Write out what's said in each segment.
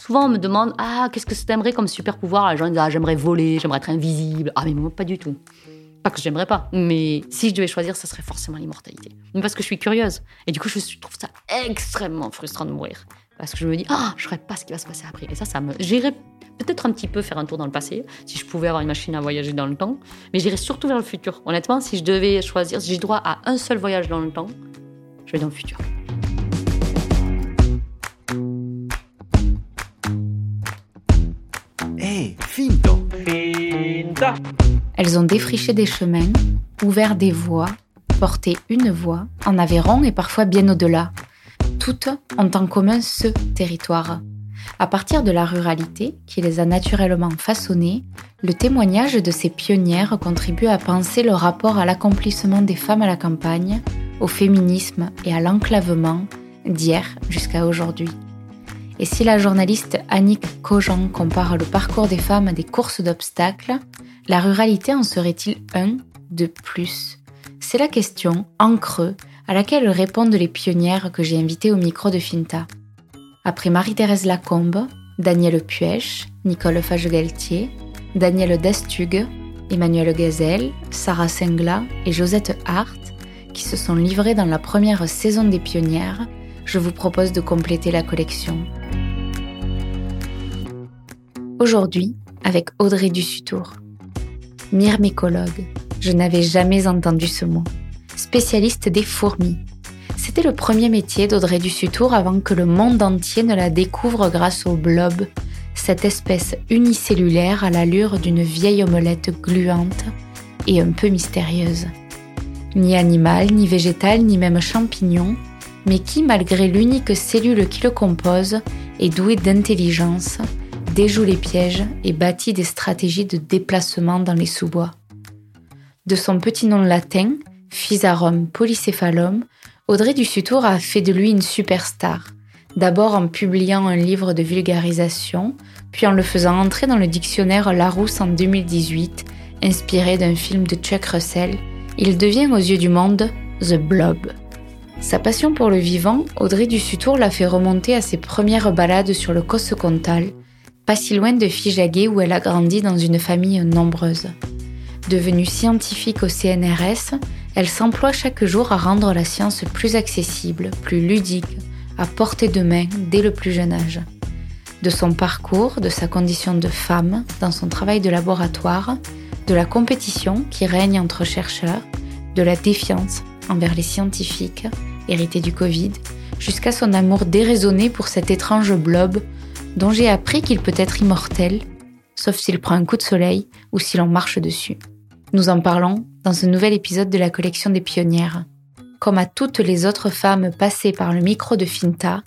Souvent, on me demande Ah, qu'est-ce que t'aimerais comme super pouvoir? Les gens disent Ah, j'aimerais voler, j'aimerais être invisible. Ah, mais moi, pas du tout. Pas que j'aimerais pas, mais si je devais choisir, ça serait forcément l'immortalité. Parce que je suis curieuse. Et du coup, je trouve ça extrêmement frustrant de mourir. Parce que je me dis, ah, je ne saurais pas ce qui va se passer après. Et ça, ça me. J'irais peut-être un petit peu faire un tour dans le passé, si je pouvais avoir une machine à voyager dans le temps. Mais j'irais surtout vers le futur. Honnêtement, si je devais choisir, si j'ai droit à un seul voyage dans le temps, je vais dans le futur. Hey, finta. Finta. Elles ont défriché des chemins, ouvert des voies, porté une voie, en Aveyron et parfois bien au-delà. Toutes ont en commun ce territoire. À partir de la ruralité, qui les a naturellement façonnées, le témoignage de ces pionnières contribue à penser le rapport à l'accomplissement des femmes à la campagne, au féminisme et à l'enclavement d'hier jusqu'à aujourd'hui. Et si la journaliste Annick Cogent compare le parcours des femmes à des courses d'obstacles, la ruralité en serait-il un de plus? C'est la question, en creux, à laquelle répondent les pionnières que j'ai invitées au micro de Finta. Après Marie-Thérèse Lacombe, Danielle Puech, Nicole Fage-Galtier, Danielle Dastug, Emmanuel Gazelle, Sarah Sengla et Josette Hart, qui se sont livrées dans la première saison des pionnières, je vous propose de compléter la collection. Aujourd'hui, avec Audrey Dussutour myrmécologue. Je n'avais jamais entendu ce mot. Spécialiste des fourmis. C'était le premier métier d'Audrey Dussutour avant que le monde entier ne la découvre grâce au blob, cette espèce unicellulaire à l'allure d'une vieille omelette gluante et un peu mystérieuse. Ni animal, ni végétal, ni même champignon, mais qui, malgré l'unique cellule qui le compose, est doué d'intelligence, déjoue les pièges et bâtit des stratégies de déplacement dans les sous-bois. De son petit nom latin, Physarum polycéphalum, Audrey Dussutour a fait de lui une superstar, d'abord en publiant un livre de vulgarisation, puis en le faisant entrer dans le dictionnaire Larousse en 2018, inspiré d'un film de Chuck Russell, il devient aux yeux du monde The Blob. Sa passion pour le vivant, Audrey Dussutour l'a fait remonter à ses premières balades sur le Cosse Comtal, pas si loin de Fijaguet où elle a grandi dans une famille nombreuse. Devenue scientifique au CNRS, elle s'emploie chaque jour à rendre la science plus accessible, plus ludique, à portée de main dès le plus jeune âge. De son parcours, de sa condition de femme, dans son travail de laboratoire, de la compétition qui règne entre chercheurs, de la défiance envers les scientifiques, héritée du Covid, jusqu'à son amour déraisonné pour cet étrange blob dont j'ai appris qu'il peut être immortel, sauf s'il prend un coup de soleil ou si l'on marche dessus. Nous en parlons dans ce nouvel épisode de la collection des pionnières. Comme à toutes les autres femmes passées par le micro de Finta,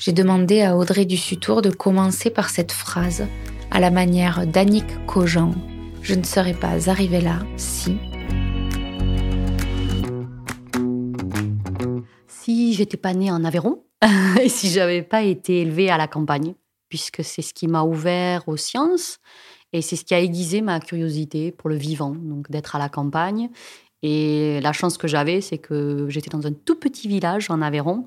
j'ai demandé à Audrey Dussutour de commencer par cette phrase, à la manière d'Annick Cogent. Je ne serais pas arrivée là si. Si j'étais pas née en Aveyron, et si j'avais pas été élevée à la campagne, puisque c'est ce qui m'a ouvert aux sciences et c'est ce qui a aiguisé ma curiosité pour le vivant, donc d'être à la campagne. Et la chance que j'avais, c'est que j'étais dans un tout petit village en Aveyron,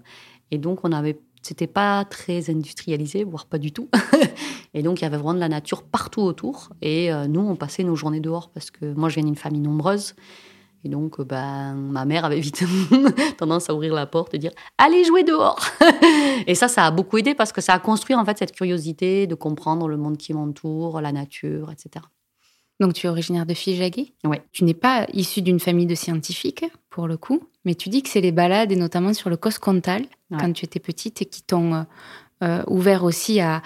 et donc on avait, c'était pas très industrialisé, voire pas du tout. et donc il y avait vraiment de la nature partout autour. Et euh, nous, on passait nos journées dehors parce que moi, je viens d'une famille nombreuse. Et donc, euh, ben, ma mère avait vite tendance à ouvrir la porte et dire Allez jouer dehors Et ça, ça a beaucoup aidé parce que ça a construit en fait cette curiosité de comprendre le monde qui m'entoure, la nature, etc. Donc, tu es originaire de Fijaguet Oui. Tu n'es pas issue d'une famille de scientifiques, pour le coup, mais tu dis que c'est les balades, et notamment sur le Coscontal, quand tu étais petite, qui t'ont euh, euh, ouvert aussi à,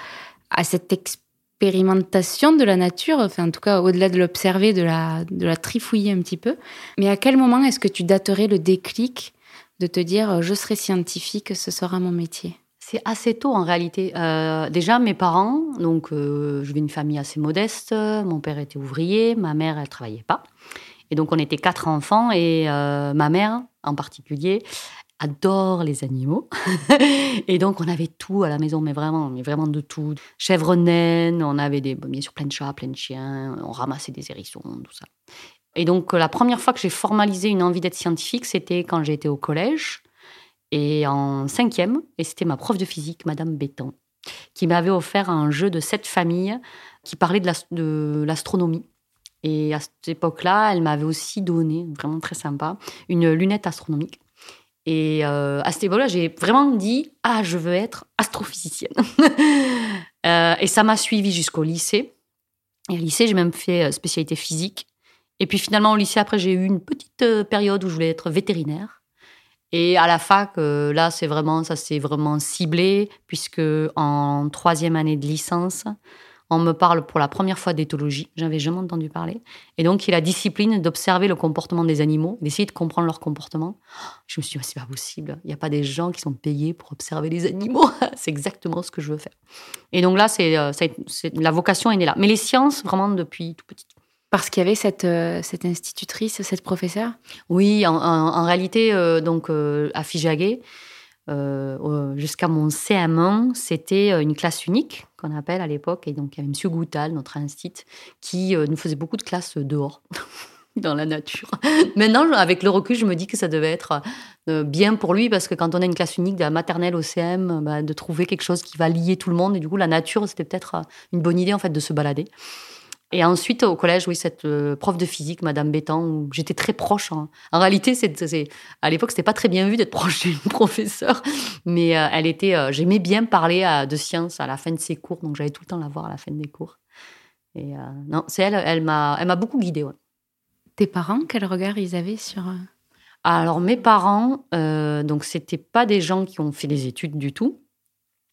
à cette expérience expérimentation de la nature, enfin en tout cas au-delà de l'observer, de la, de la trifouiller un petit peu. Mais à quel moment est-ce que tu daterais le déclic de te dire euh, je serai scientifique, ce sera mon métier? C'est assez tôt en réalité. Euh, déjà, mes parents, donc euh, je viens d'une famille assez modeste. Mon père était ouvrier, ma mère, elle travaillait pas. Et donc, on était quatre enfants et ma mère, en particulier, adore les animaux. et donc, on avait tout à la maison, mais vraiment, mais vraiment de tout. Chèvres naines, on avait des, bien sûr plein de chats, plein de chiens, on ramassait des hérissons, tout ça. Et donc, la première fois que j'ai formalisé une envie d'être scientifique, c'était quand j'étais au collège et en cinquième, et c'était ma prof de physique, Madame Béton, qui m'avait offert un jeu de sept familles qui parlait de l'astronomie. Et à cette époque-là, elle m'avait aussi donné, vraiment très sympa, une lunette astronomique. Et euh, à cette époque-là, j'ai vraiment dit Ah, je veux être astrophysicienne. Euh, et ça m'a suivi jusqu'au lycée. Et au lycée, j'ai même fait euh, spécialité physique. Et puis finalement, au lycée, après, j'ai eu une petite période où je voulais être vétérinaire. Et à la fac, là, c'est vraiment, ça s'est vraiment ciblé, puisque en troisième année de licence, on me parle pour la première fois d'éthologie. J'avais jamais entendu parler. Et donc, il a la discipline d'observer le comportement des animaux, d'essayer de comprendre leur comportement. Je me suis dit, c'est pas possible. Il n'y a pas des gens qui sont payés pour observer les animaux. c'est exactement ce que je veux faire. Et donc là, euh, c'est, la vocation est née là. Mais les sciences, vraiment depuis tout petit. Parce qu'il y avait cette, euh, cette institutrice, cette professeure? Oui, en, réalité, euh, donc à Fijaguet, euh, jusqu'à mon CM1, c'était euh, une classe unique qu'on appelle à l'époque. Et donc, il y avait M. Goutal, notre instit, qui euh, nous faisait beaucoup de classes dehors. dans la nature. Maintenant, avec le recul, je me dis que ça devait être bien pour lui parce que quand on a une classe unique de la maternelle au CM, bah, de trouver quelque chose qui va lier tout le monde. Et du coup, la nature, c'était peut-être une bonne idée en fait de se balader. Et ensuite, au collège, oui, cette euh, prof de physique, Madame Bétan, où j'étais très proche. En réalité, c'est, à l'époque, c'était pas très bien vu d'être proche d'une professeure, mais euh, elle était. Euh, j'aimais bien parler de science à la fin de ses cours, donc j'allais tout le temps la voir à la fin des cours. Et non, c'est elle, elle m'a, elle m'a beaucoup guidée. Tes parents, quel regard ils avaient sur Alors mes parents, donc c'était pas des gens qui ont fait des études du tout,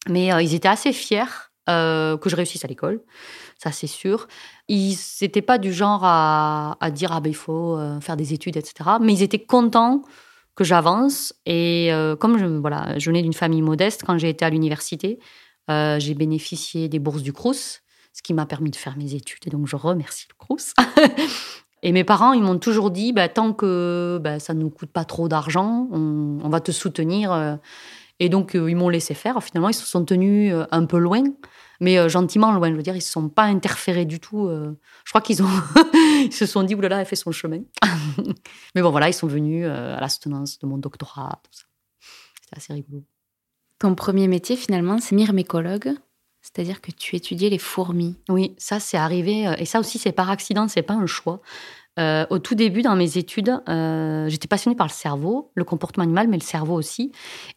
mais ils étaient assez fiers que je réussisse à l'école ça c'est sûr. Ils n'étaient pas du genre à, dire ah ben il faut euh, faire des études, etc. Mais ils étaient contents que j'avance. Et euh, comme je, voilà, je venais d'une famille modeste, quand j'ai été à l'université, euh, j'ai bénéficié des bourses du Crous, ce qui m'a permis de faire mes études. Et donc je remercie le Crous. et mes parents, ils m'ont toujours dit, bah, tant que bah, ça ne nous coûte pas trop d'argent, on, on, va te soutenir. Et donc, ils m'ont laissé faire. Finalement, ils se sont tenus un peu loin mais euh, gentiment loin. Je veux dire, ils ne se sont pas interférés du tout. Euh. je crois qu'ils ont, ils se sont dit, oulala, elle fait son chemin. mais bon, voilà, ils sont venus euh, à la soutenance de mon doctorat, tout ça. C'était assez rigolo. Ton premier métier, finalement, c'est myrmécologue. C'est-à-dire que tu étudiais les fourmis. Oui, ça c'est arrivé, et ça aussi c'est par accident, c'est pas un choix. au tout début, dans mes études, j'étais passionnée par le cerveau, le comportement animal, mais le cerveau aussi.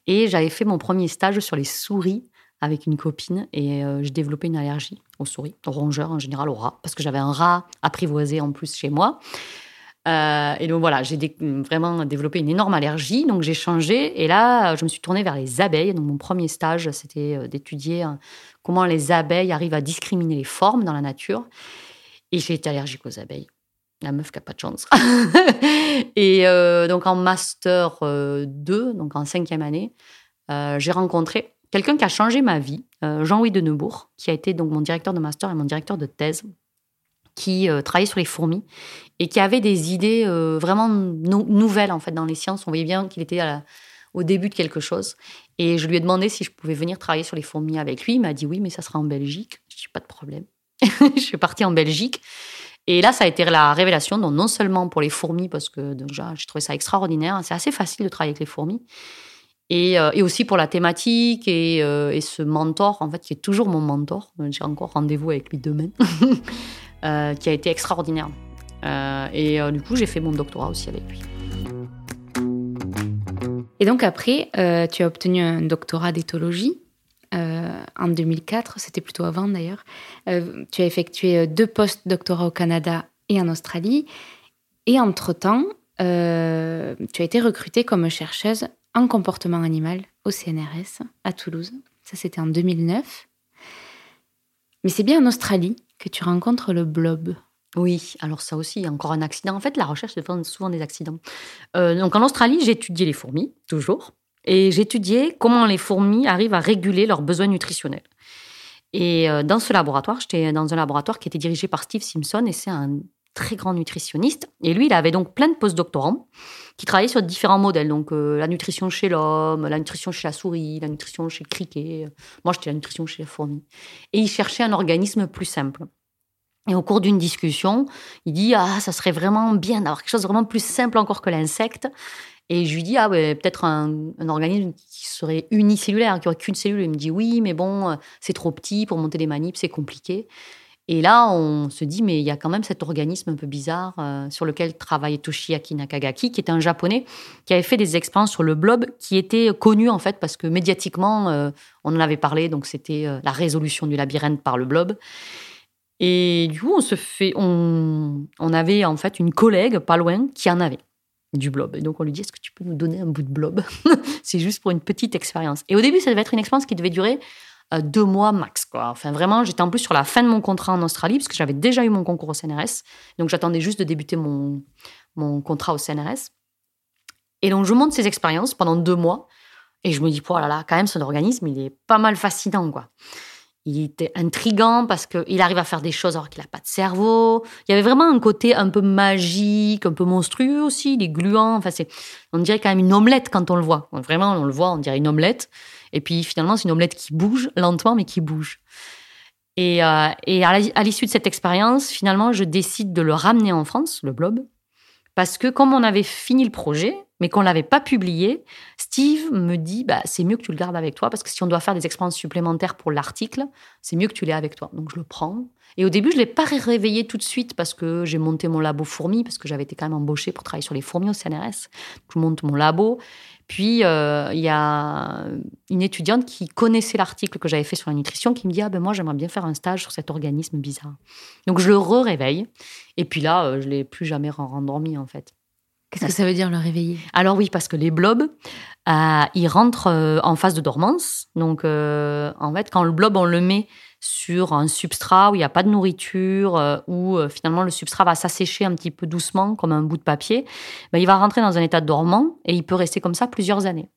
Et j'avais fait mon premier stage sur les souris avec une copine et euh, j'ai développé une allergie aux souris, aux rongeurs en général, aux rats, parce que j'avais un rat apprivoisé en plus chez moi. Euh, et donc voilà, j'ai vraiment développé une énorme allergie, donc j'ai changé et là, je me suis tournée vers les abeilles. Donc mon premier stage, c'était euh, d'étudier hein, comment les abeilles arrivent à discriminer les formes dans la nature. Et j'ai été allergique aux abeilles. La meuf qui n'a pas de chance. et donc en master 2, donc en cinquième année, j'ai rencontré quelqu'un qui a changé ma vie, euh, Jean-Louis de Neubourg, qui a été donc mon directeur de master et mon directeur de thèse, qui euh, travaillait sur les fourmis et qui avait des idées euh, vraiment nouvelles en fait dans les sciences. On voyait bien qu'il était au début de quelque chose. Et je lui ai demandé si je pouvais venir travailler sur les fourmis avec lui. Il m'a dit oui, mais ça sera en Belgique. Je dis pas de problème. je suis partie en Belgique. Et là, ça a été la révélation, donc non seulement pour les fourmis, parce que déjà, j'ai trouvé ça extraordinaire. C'est assez facile de travailler avec les fourmis. Euh, et, aussi pour la thématique euh, et, ce mentor, en fait, qui est toujours mon mentor. J'ai encore rendez-vous avec lui demain, euh, qui a été extraordinaire. et du coup, j'ai fait mon doctorat aussi avec lui. Et donc après, tu as obtenu un doctorat d'éthologie en 2004, c'était plutôt avant d'ailleurs. tu as effectué deux post-doctorats au Canada et en Australie. Et entre-temps, tu as été recrutée comme chercheuse en comportement animal au CNRS à Toulouse. Ça, c'était en 2009. Mais c'est bien en Australie que tu rencontres le blob. Oui, alors ça aussi, encore un accident. En fait, la recherche, c'est souvent des accidents. Euh, donc en Australie, j'étudiais les fourmis, toujours. Et j'étudiais comment les fourmis arrivent à réguler leurs besoins nutritionnels. Et euh, dans ce laboratoire, j'étais dans un laboratoire qui était dirigé par Steve Simpson, et c'est un très grand nutritionniste. Et lui, il avait donc plein de postdoctorants qui travaillaient sur différents modèles. Donc, euh, la nutrition chez l'homme, la nutrition chez la souris, la nutrition chez le criquet. Moi, j'étais la nutrition chez la fourmi. Et il cherchait un organisme plus simple. Et au cours d'une discussion, il dit Ah, ça serait vraiment bien d'avoir quelque chose de vraiment plus simple encore que l'insecte. Et je lui dis Ah, ouais, peut-être un, organisme qui serait unicellulaire, qui aurait qu'une cellule. Il me dit Oui, mais bon, c'est trop petit pour monter des manips, c'est compliqué. Et là, on se dit, mais il y a quand même cet organisme un peu bizarre euh, sur lequel travaillait Toshiaki Nakagaki, qui est un japonais qui avait fait des expériences sur le blob, qui était connu en fait parce que médiatiquement, euh, on en avait parlé, donc c'était euh, la résolution du labyrinthe par le blob. Et du coup, on se fait, on, avait en fait une collègue pas loin qui en avait du blob. Et donc on lui dit, est-ce que tu peux nous donner un bout de blob? C'est juste pour une petite expérience. Et au début, ça devait être une expérience qui devait durer deux mois max. Quoi. Enfin, vraiment, j'étais en plus sur la fin de mon contrat en Australie, parce que j'avais déjà eu mon concours au CNRS. Donc, j'attendais juste de débuter mon, mon contrat au CNRS. Et donc, je monte ces expériences pendant deux mois. Et je me dis, oh là là, quand même, son organisme, il est pas mal fascinant, quoi. Il était intrigant parce qu'il arrive à faire des choses alors qu'il n'a pas de cerveau. Il y avait vraiment un côté un peu magique, un peu monstrueux aussi. Il est gluant. Enfin, c'est, on dirait quand même une omelette quand on le voit. Vraiment, on le voit, on dirait une omelette. Et puis finalement, c'est une omelette qui bouge lentement, mais qui bouge. Et, euh, et à l'issue de cette expérience, finalement, je décide de le ramener en France, le blob, parce que comme on avait fini le projet, mais qu'on l'avait pas publié, Steve me dit bah, c'est mieux que tu le gardes avec toi parce que si on doit faire des expériences supplémentaires pour l'article, c'est mieux que tu l'aies avec toi. Donc je le prends. Et au début, je l'ai pas réveillé tout de suite parce que j'ai monté mon labo fourmi parce que j'avais été quand même embauchée pour travailler sur les fourmis au CNRS. Je monte mon labo puis, euh, il y a une étudiante qui connaissait l'article que j'avais fait sur la nutrition qui me dit Ah ben moi, j'aimerais bien faire un stage sur cet organisme bizarre. Donc, je le re-réveille. Et puis là, euh, je ne l'ai plus jamais rendormi, en fait. Qu'est-ce que ça veut dire le réveiller? Alors oui, parce que les blobs, euh, ils rentrent en phase de dormance. Donc en fait, quand le blob, on le met sur un substrat où il n'y a pas de nourriture, euh, où euh, finalement le substrat va s'assécher un petit peu doucement comme un bout de papier, ben, il va rentrer dans un état dormant et il peut rester comme ça plusieurs années.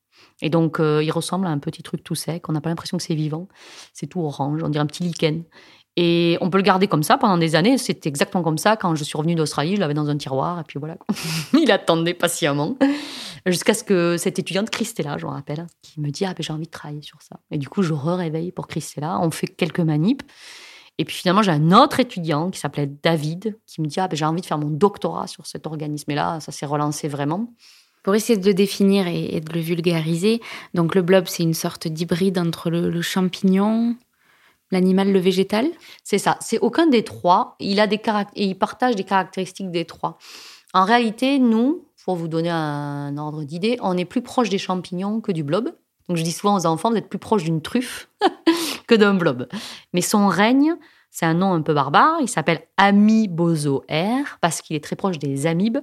Et donc, euh, il ressemble à un petit truc tout sec. On n'a pas l'impression que c'est vivant. C'est tout orange. On dirait un petit lichen. Et on peut le garder comme ça pendant des années. C'est exactement comme ça. Quand je suis revenue d'Australie, je l'avais dans un tiroir. Et puis voilà. il attendait patiemment. Jusqu'à ce que cette étudiante, Christella, je me rappelle, qui me dit Ah, ben, j'ai envie de travailler sur ça. Et du coup, je re-réveille pour Christella. On fait quelques manips. Et puis finalement, j'ai un autre étudiant qui s'appelait David, qui me dit Ah, ben, j'ai envie de faire mon doctorat sur cet organisme. Et là, ça s'est relancé vraiment. Pour essayer de le définir et, de le vulgariser, donc le blob, c'est une sorte d'hybride entre le champignon, L'animal, le végétal? C'est ça. C'est aucun des trois. Il a des et il partage des caractéristiques des trois. En réalité, nous, pour vous donner un ordre d'idée, on est plus proche des champignons que du blob. Donc je dis souvent aux enfants, vous êtes plus proche d'une truffe que d'un blob. Mais son règne, c'est un nom un peu barbare. Il s'appelle Amibozoaire parce qu'il est très proche des amibes.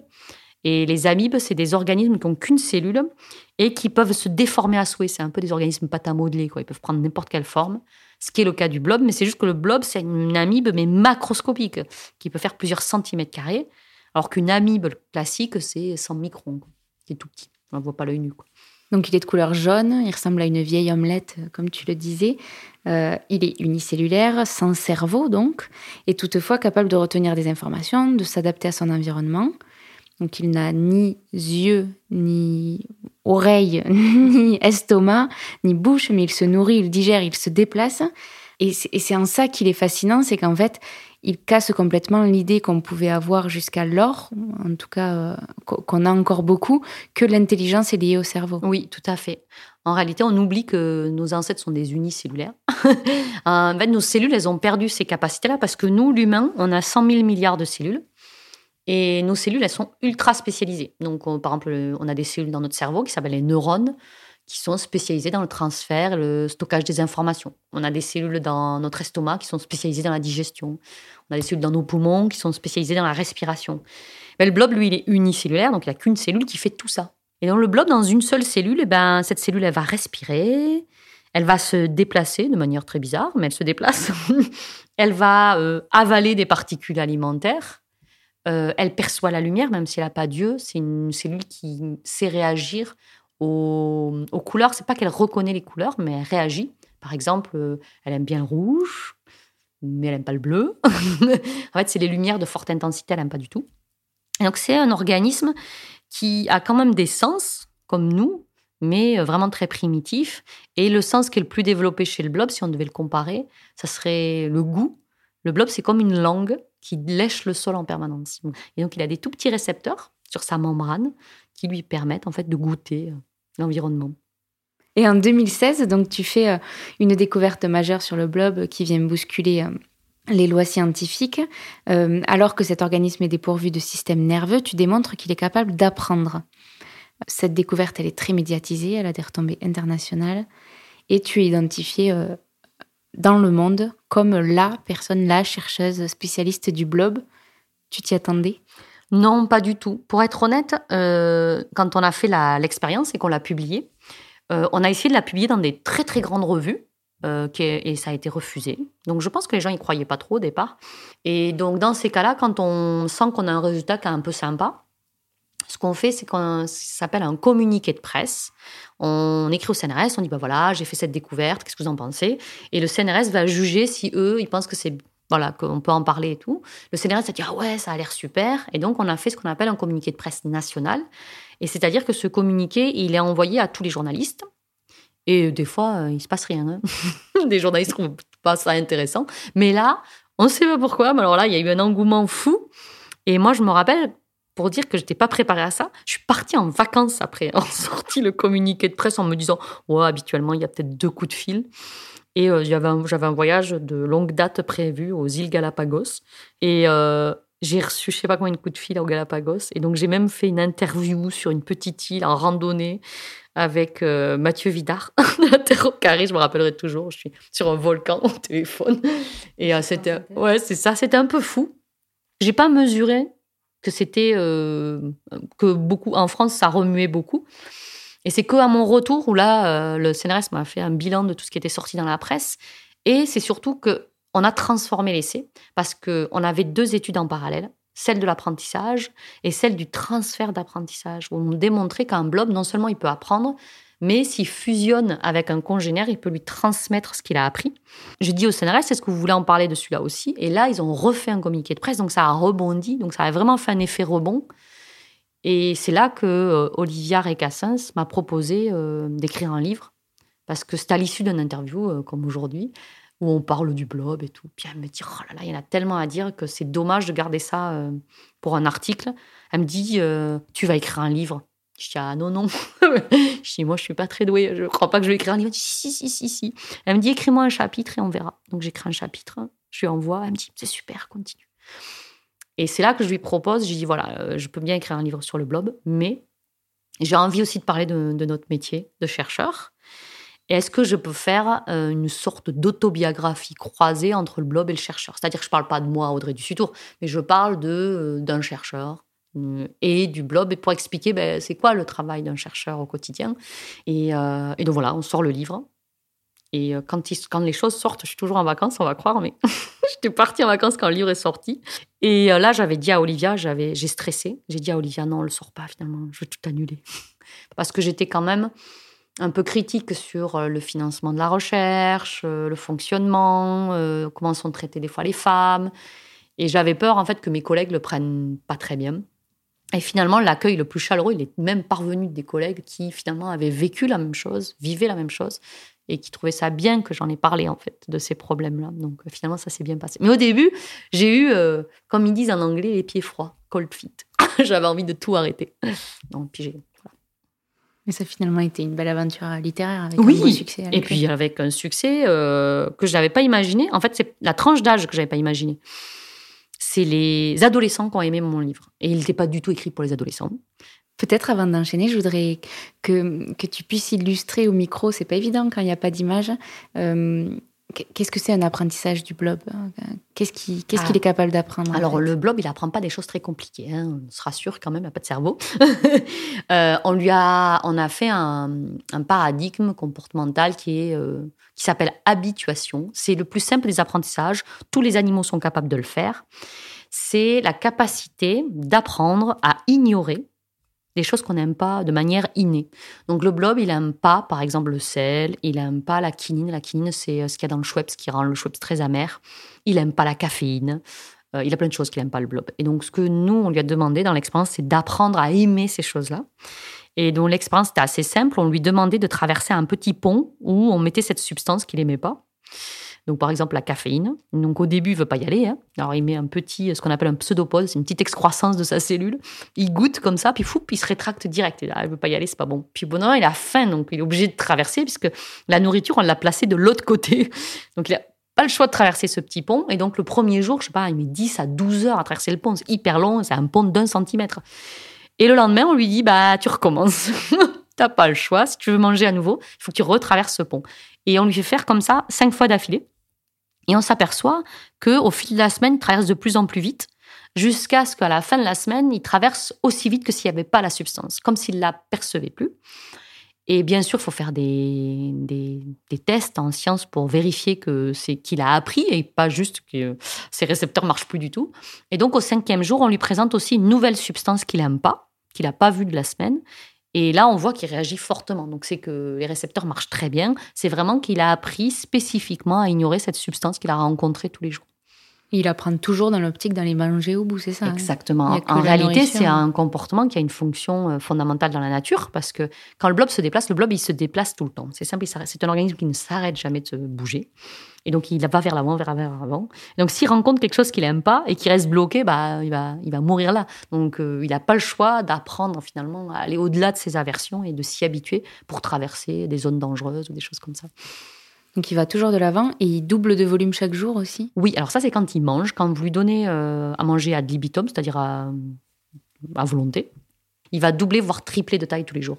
Et les amibes, c'est des organismes qui n'ont qu'une cellule et qui peuvent se déformer à souhait. C'est un peu des organismes pâte à modeler. Quoi. Ils peuvent prendre n'importe quelle forme ce qui est le cas du blob, mais c'est juste que le blob, c'est une amibe, mais macroscopique, qui peut faire plusieurs centimètres carrés, alors qu'une amibe classique, c'est 100 microns. C'est tout petit, on ne voit pas l'œil nu. Donc il est de couleur jaune, il ressemble à une vieille omelette, comme tu le disais. Euh, il est unicellulaire, sans cerveau donc, et toutefois capable de retenir des informations, de s'adapter à son environnement. Donc il n'a ni yeux, ni oreilles, ni estomac, ni bouche, mais il se nourrit, il digère, il se déplace. Et c'est en ça qu'il est fascinant, c'est qu'en fait, il casse complètement l'idée qu'on pouvait avoir jusqu'alors, en tout cas euh, qu'on a encore beaucoup, que l'intelligence est liée au cerveau. Oui, tout à fait. En réalité, on oublie que nos ancêtres sont des unicellulaires. en fait, nos cellules, elles ont perdu ces capacités-là parce que nous, l'humain, on a 100 000 milliards de cellules. Et nos cellules, elles sont ultra spécialisées. Donc, par exemple, on a des cellules dans notre cerveau qui s'appellent les neurones, qui sont spécialisées dans le transfert et le stockage des informations. On a des cellules dans notre estomac qui sont spécialisées dans la digestion. On a des cellules dans nos poumons qui sont spécialisées dans la respiration. Mais le blob, lui, il est unicellulaire, donc il n'y a qu'une cellule qui fait tout ça. Et dans le blob, dans une seule cellule, eh ben, cette cellule, elle va respirer, elle va se déplacer de manière très bizarre, mais elle se déplace. elle va euh, avaler des particules alimentaires euh, elle perçoit la lumière, même si elle n'a pas d'yeux. C'est une cellule qui sait réagir aux, aux couleurs. C'est pas qu'elle reconnaît les couleurs, mais elle réagit. Par exemple, euh, elle aime bien le rouge, mais elle n'aime pas le bleu. en fait, c'est les lumières de forte intensité, elle n'aime pas du tout. donc, c'est un organisme qui a quand même des sens, comme nous, mais euh, vraiment très primitif. Et le sens qui est le plus développé chez le blob, si on devait le comparer, ça serait le goût. Le blob, c'est comme une langue qui lèche le sol en permanence. Et donc, il a des tout petits récepteurs sur sa membrane qui lui permettent en fait de goûter euh, l'environnement. Et en 2016, donc tu fais euh, une découverte majeure sur le blob qui vient bousculer euh, les lois scientifiques. alors que cet organisme est dépourvu de système nerveux, tu démontres qu'il est capable d'apprendre. Cette découverte, elle est très médiatisée, elle a des retombées internationales, et tu es identifiée dans le monde comme la personne, la chercheuse spécialiste du blob. Tu t'y attendais? Non, pas du tout. Pour être honnête, euh, quand on a fait l'expérience et qu'on l'a publiée, euh, on a essayé de la publier dans des très très grandes revues. Euh, et ça a été refusé. Donc je pense que les gens y croyaient pas trop au départ. Et donc dans ces cas-là, quand on sent qu'on a un résultat qui est un peu sympa, ce qu'on fait, c'est qu'on s'appelle un communiqué de presse. On écrit au CNRS, on dit bah voilà, j'ai fait cette découverte, qu'est-ce que vous en pensez? Et le CNRS va juger si eux, ils pensent que c'est voilà qu'on peut en parler et tout. Le CNRS va dire ah ouais, ça a l'air super. Et donc on a fait ce qu'on appelle un communiqué de presse national. Et c'est-à-dire que ce communiqué, il est envoyé à tous les journalistes. Et des fois, il se passe rien. Hein. des journalistes trouvent pas ça intéressant. Mais là, on ne sait pas pourquoi. Mais alors là, il y a eu un engouement fou. Et moi, je me rappelle, pour dire que j'étais pas préparée à ça. Je suis partie en vacances après, en sorti le communiqué de presse en me disant ouais, habituellement il y a peut-être deux coups de fil. Et euh, j'avais un, voyage de longue date prévu aux îles Galapagos. Et euh, j'ai reçu, je sais pas combien de coups de fil aux Galapagos. Et donc j'ai même fait une interview sur une petite île en randonnée avec euh, Mathieu Vidard de la Terre au carré. Je me rappellerai toujours. Je suis sur un volcan au téléphone. Et c'était, ouais, c'est ça. C'était un peu fou. J'ai pas mesuré que c'était euh, que beaucoup en France ça remuait beaucoup. Et c'est que à mon retour où là euh, le CNRS m'a fait un bilan de tout ce qui était sorti dans la presse et c'est surtout que on a transformé l'essai parce que on avait deux études en parallèle, celle de l'apprentissage et celle du transfert d'apprentissage où on démontrait qu'un blob non seulement il peut apprendre mais s'il fusionne avec un congénère, il peut lui transmettre ce qu'il a appris. J'ai dit au CNRS, est-ce que vous voulez en parler de celui-là aussi? Et là, ils ont refait un communiqué de presse, donc ça a rebondi, donc ça a vraiment fait un effet rebond. Et c'est là que euh, Olivia Recassens m'a proposé euh, d'écrire un livre, parce que c'est à l'issue d'une interview, euh, comme aujourd'hui, où on parle du blob et tout. Puis elle me dit, oh là là, il y en a tellement à dire que c'est dommage de garder ça pour un article. Elle me dit, tu vas écrire un livre. Je dis, ah non, non. je dis, moi, je suis pas très douée. Je crois pas que je vais écrire un livre. Je dis, si, si, si, si. Elle me dit, écris-moi un chapitre et on verra. Donc, j'écris un chapitre. Je lui envoie. Elle me dit, c'est super, continue. Et c'est là que je lui propose, je dis, voilà, euh, je peux bien écrire un livre sur le blob, mais j'ai envie aussi de parler de, notre métier de chercheur. Est-ce que je peux faire euh, une sorte d'autobiographie croisée entre le blob et le chercheur? C'est-à-dire que je ne parle pas de moi, Audrey Dussutour, mais je parle de euh, d'un chercheur et du blob pour expliquer ben, c'est quoi le travail d'un chercheur au quotidien. Et, euh, donc voilà, on sort le livre. Et euh, quand, les choses sortent, je suis toujours en vacances, on va croire, mais j'étais partie en vacances quand le livre est sorti. Et là, j'avais dit à Olivia, j'avais, j'ai stressé. J'ai dit à Olivia, non, on le sort pas finalement, je vais tout annuler. Parce que j'étais quand même un peu critique sur le financement de la recherche, le fonctionnement, comment sont traitées des fois les femmes. Et j'avais peur en fait que mes collègues le prennent pas très bien. Et finalement, l'accueil le plus chaleureux, il est même parvenu des collègues qui finalement avaient vécu la même chose, vivaient la même chose, et qui trouvaient ça bien que j'en ai parlé en fait de ces problèmes-là. Donc euh, finalement, ça s'est bien passé. Mais au début, j'ai eu, euh, comme ils disent en anglais, les pieds froids, cold feet. J'avais envie de tout arrêter. Donc puis j'ai mais ça a finalement été une belle aventure littéraire avec oui. un beau succès. Et puis avec un succès euh, que je n'avais pas imaginé. En fait, c'est la tranche d'âge que j'avais pas imaginé c'est les adolescents qui ont aimé mon livre. Et il n'était pas du tout écrit pour les adolescents. Peut-être avant d'enchaîner, je voudrais que, que tu puisses illustrer au micro, c'est pas évident quand il n'y a pas d'image. Euh, qu'est-ce que c'est un apprentissage du blob Qu'est-ce qu'il qu'il est capable d'apprendre Alors, le blob, il apprend pas des choses très compliquées. Hein. On se rassure quand même, il n'a pas de cerveau. Euh, on lui a, on a fait un, un paradigme comportemental qui est euh, qui s'appelle habituation. C'est le plus simple des apprentissages. Tous les animaux sont capables de le faire. C'est la capacité d'apprendre à ignorer des choses qu'on n'aime pas de manière innée. Donc le blob, il n'aime pas, par exemple, le sel, il n'aime pas la quinine. La quinine, c'est euh, ce qu'il y a dans le Schweppes qui rend le Schweppes très amer. Il n'aime pas la caféine. Euh, il a plein de choses qu'il n'aime pas, le blob. Et donc ce que nous, on lui a demandé dans l'expérience, c'est d'apprendre à aimer ces choses-là. Et donc l'expérience était assez simple. On lui demandait de traverser un petit pont où on mettait cette substance qu'il n'aimait pas. Donc, par exemple, la caféine. Donc, au début, il veut pas y aller. hein. Alors, il met un petit, ce qu'on appelle un pseudopode, c'est une petite excroissance de sa cellule. Il goûte comme ça, puis fou, il se rétracte direct. Il ne veut pas y aller, c'est pas bon. Puis, bon, non, il a faim, donc il est obligé de traverser, puisque la nourriture, on l'a placée de l'autre côté. Donc, il a pas le choix de traverser ce petit pont. Et donc, le premier jour, je sais pas, il met 10 à 12 heures à traverser le pont. C'est hyper long, c'est un pont d'un centimètre. Et le lendemain, on lui dit, bah, tu recommences. T'as pas le choix. Si tu veux manger à nouveau, il faut que tu retraverses ce pont. Et on lui fait faire comme ça cinq fois d'affilée. Et on s'aperçoit que au fil de la semaine, il traverse de plus en plus vite, jusqu'à ce qu'à la fin de la semaine, il traverse aussi vite que s'il n'y avait pas la substance, comme s'il la percevait plus. Et bien sûr, il faut faire des tests en sciences pour vérifier que c'est qu'il a appris et pas juste que ses récepteurs marchent plus du tout. Et donc, au cinquième jour, on lui présente aussi une nouvelle substance qu'il n'aime pas, qu'il n'a pas vue de la semaine. Et là, on voit qu'il réagit fortement. Donc, c'est que les récepteurs marchent très bien. C'est vraiment qu'il a appris spécifiquement à ignorer cette substance qu'il a rencontrée tous les jours. Il apprend toujours dans l'optique d'aller manger au bout, c'est ça hein? Exactement. En réalité, c'est un comportement qui a une fonction euh, fondamentale dans la nature parce que quand le blob se déplace, le blob, il se déplace tout le temps. C'est simple, c'est un organisme qui ne s'arrête jamais de se bouger. Et donc, il va vers l'avant, vers l'avant, vers l'avant. Donc, s'il rencontre quelque chose qu'il n'aime pas et qui reste bloqué, bah, il, va, il va mourir là. Donc, euh, il n'a pas le choix d'apprendre finalement à aller au-delà de ses aversions et de s'y habituer pour traverser des zones dangereuses ou des choses comme ça. Donc il va toujours de l'avant et il double de volume chaque jour aussi. Oui, alors ça, c'est quand il mange. Quand vous lui donnez euh, à manger ad libitum, c'est-à-dire à, à volonté, il va doubler, voire tripler de taille tous les jours.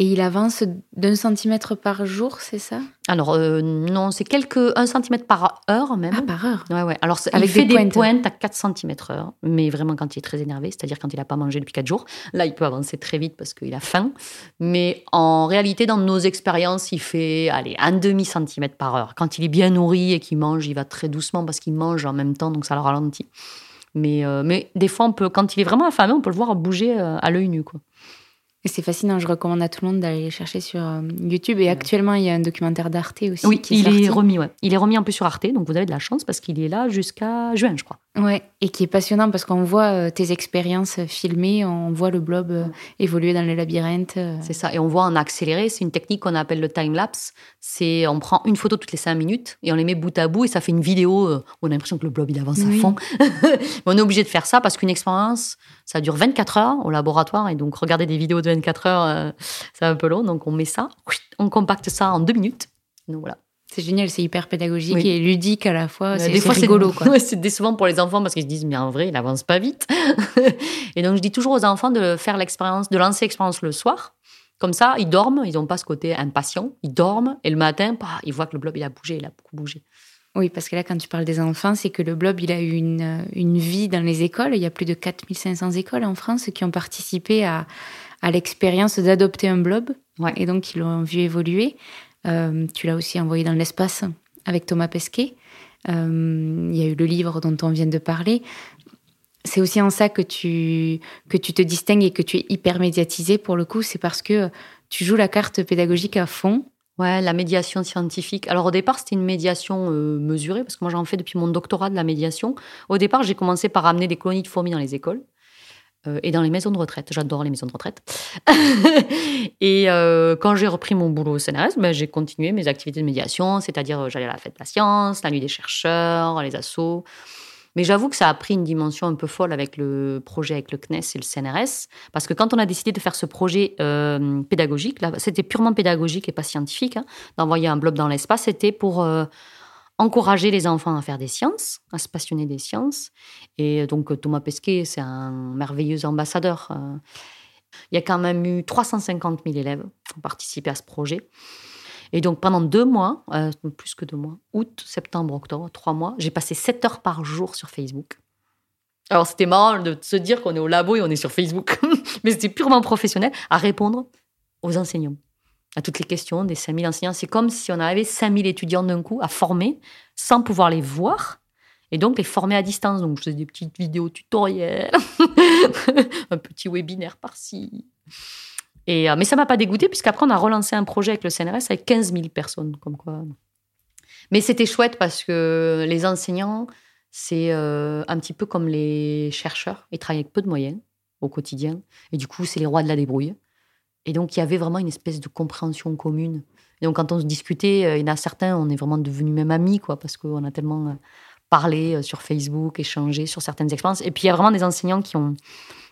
Et il avance d'un centimètre par jour, c'est ça? Alors, euh, non, c'est quelques 1 cm par heure même. Ah, par heure. Ouais, ouais. Alors, Avec il fait des des pointes. à 4 cm heure, mais vraiment quand il est très énervé, c'est-à-dire quand il n'a pas mangé depuis 4 jours. Là, il peut avancer très vite parce qu'il a faim. Mais en réalité, dans nos expériences, il fait, allez, un demi-centimètre par heure. Quand il est bien nourri et qu'il mange, il va très doucement parce qu'il mange en même temps, donc ça le ralentit. Mais, euh, mais des fois, on peut, quand il est vraiment affamé, on peut le voir bouger euh, à l'œil nu. Quoi. Et c'est fascinant, je recommande à tout le monde d'aller les chercher sur euh, YouTube. Et actuellement, il y a un documentaire d'Arte aussi. Oui, qui est il sorti. est remis. Ouais. Il est remis un peu sur Arte, donc vous avez de la chance parce qu'il est là jusqu'à juin, je crois. Ouais, et qui est passionnant parce qu'on voit euh, tes expériences filmées, on voit le blob euh, évoluer dans les labyrinthes. euh. C'est ça. Et on voit en accéléré. C'est une technique qu'on appelle le time lapse. C'est on prend une photo toutes les cinq minutes et on les met bout à bout et ça fait une vidéo. où on a l'impression que le blob il avance Oui. à fond. Mais on est obligé de faire ça parce qu'une expérience, ça dure 24 heures au laboratoire et donc regarder des vidéos de 24 heures, c'est un peu long. Donc on met ça, on compacte ça en deux minutes. Donc voilà. C'est génial, c'est hyper pédagogique Oui. et ludique à la fois. Euh, C'est c'est rigolo, c'est décevant pour les enfants parce qu'ils se disent, mais en vrai, il avance pas vite. et donc, je dis toujours aux enfants de faire l'expérience, de lancer l'expérience le soir. Comme ça, ils dorment, ils n'ont pas ce côté impatient. Ils dorment et le matin, bah, ils voient que le blob, il a bougé, il a beaucoup bougé. Oui, parce que là, quand tu parles des enfants, c'est que le blob, il a eu une, une vie dans les écoles. Il y a plus de 4500 écoles en France qui ont participé à, à l'expérience d'adopter un blob. Ouais. Et donc, ils l'ont vu évoluer. Euh, tu l'as aussi envoyé dans l'espace avec Thomas Pesquet. Euh, il y a eu le livre dont on vient de parler. C'est aussi en ça que tu, que tu te distingues et que tu es hyper médiatisé pour le coup. C'est parce que tu joues la carte pédagogique à fond. Ouais, la médiation scientifique. Alors au départ, c'était une médiation euh, mesurée, parce que moi j'en fais depuis mon doctorat de la médiation. Au départ, j'ai commencé par amener des colonies de fourmis dans les écoles euh, et dans les maisons de retraite. J'adore les maisons de retraite. et euh, quand j'ai repris mon boulot au CNRS, ben, j'ai continué mes activités de médiation, c'est-à-dire euh, j'allais à la fête de la science, la nuit des chercheurs, les assos. Mais j'avoue que ça a pris une dimension un peu folle avec le projet avec le CNES et le CNRS, parce que quand on a décidé de faire ce projet pédagogique, c'était purement pédagogique et pas scientifique, hein, d'envoyer un blob dans l'espace, c'était pour encourager les enfants à faire des sciences, à se passionner des sciences. Et donc Thomas Pesquet, c'est un merveilleux ambassadeur. euh. Il y a quand même eu 350 000 élèves qui ont participé à ce projet. Et donc pendant deux mois, euh, plus que deux mois, août, septembre, octobre, trois mois, j'ai passé 7 heures par jour sur Facebook. Alors c'était marrant de se dire qu'on est au labo et on est sur Facebook, mais c'était purement professionnel à répondre aux enseignants, à toutes les questions des 5000 enseignants. C'est comme si on avait 5000 étudiants d'un coup à former sans pouvoir les voir et donc les former à distance. Donc je faisais des petites vidéos tutoriels, un petit webinaire par-ci. Et, euh, mais ça m'a pas dégoûté puisqu'après on a relancé un projet avec le CNRS avec 15 000 personnes, comme quoi. Mais c'était chouette parce que les enseignants, c'est euh, un petit peu comme les chercheurs. Ils travaillent avec peu de moyens au quotidien. Et du coup, c'est les rois de la débrouille. Et donc, il y avait vraiment une espèce de compréhension commune. Et donc, quand on se discutait, euh, il y en a certains, on est vraiment devenus même amis, quoi, parce qu'on a tellement euh, parlé euh, sur Facebook, échangé sur certaines expériences. Et puis, il y a vraiment des enseignants qui ont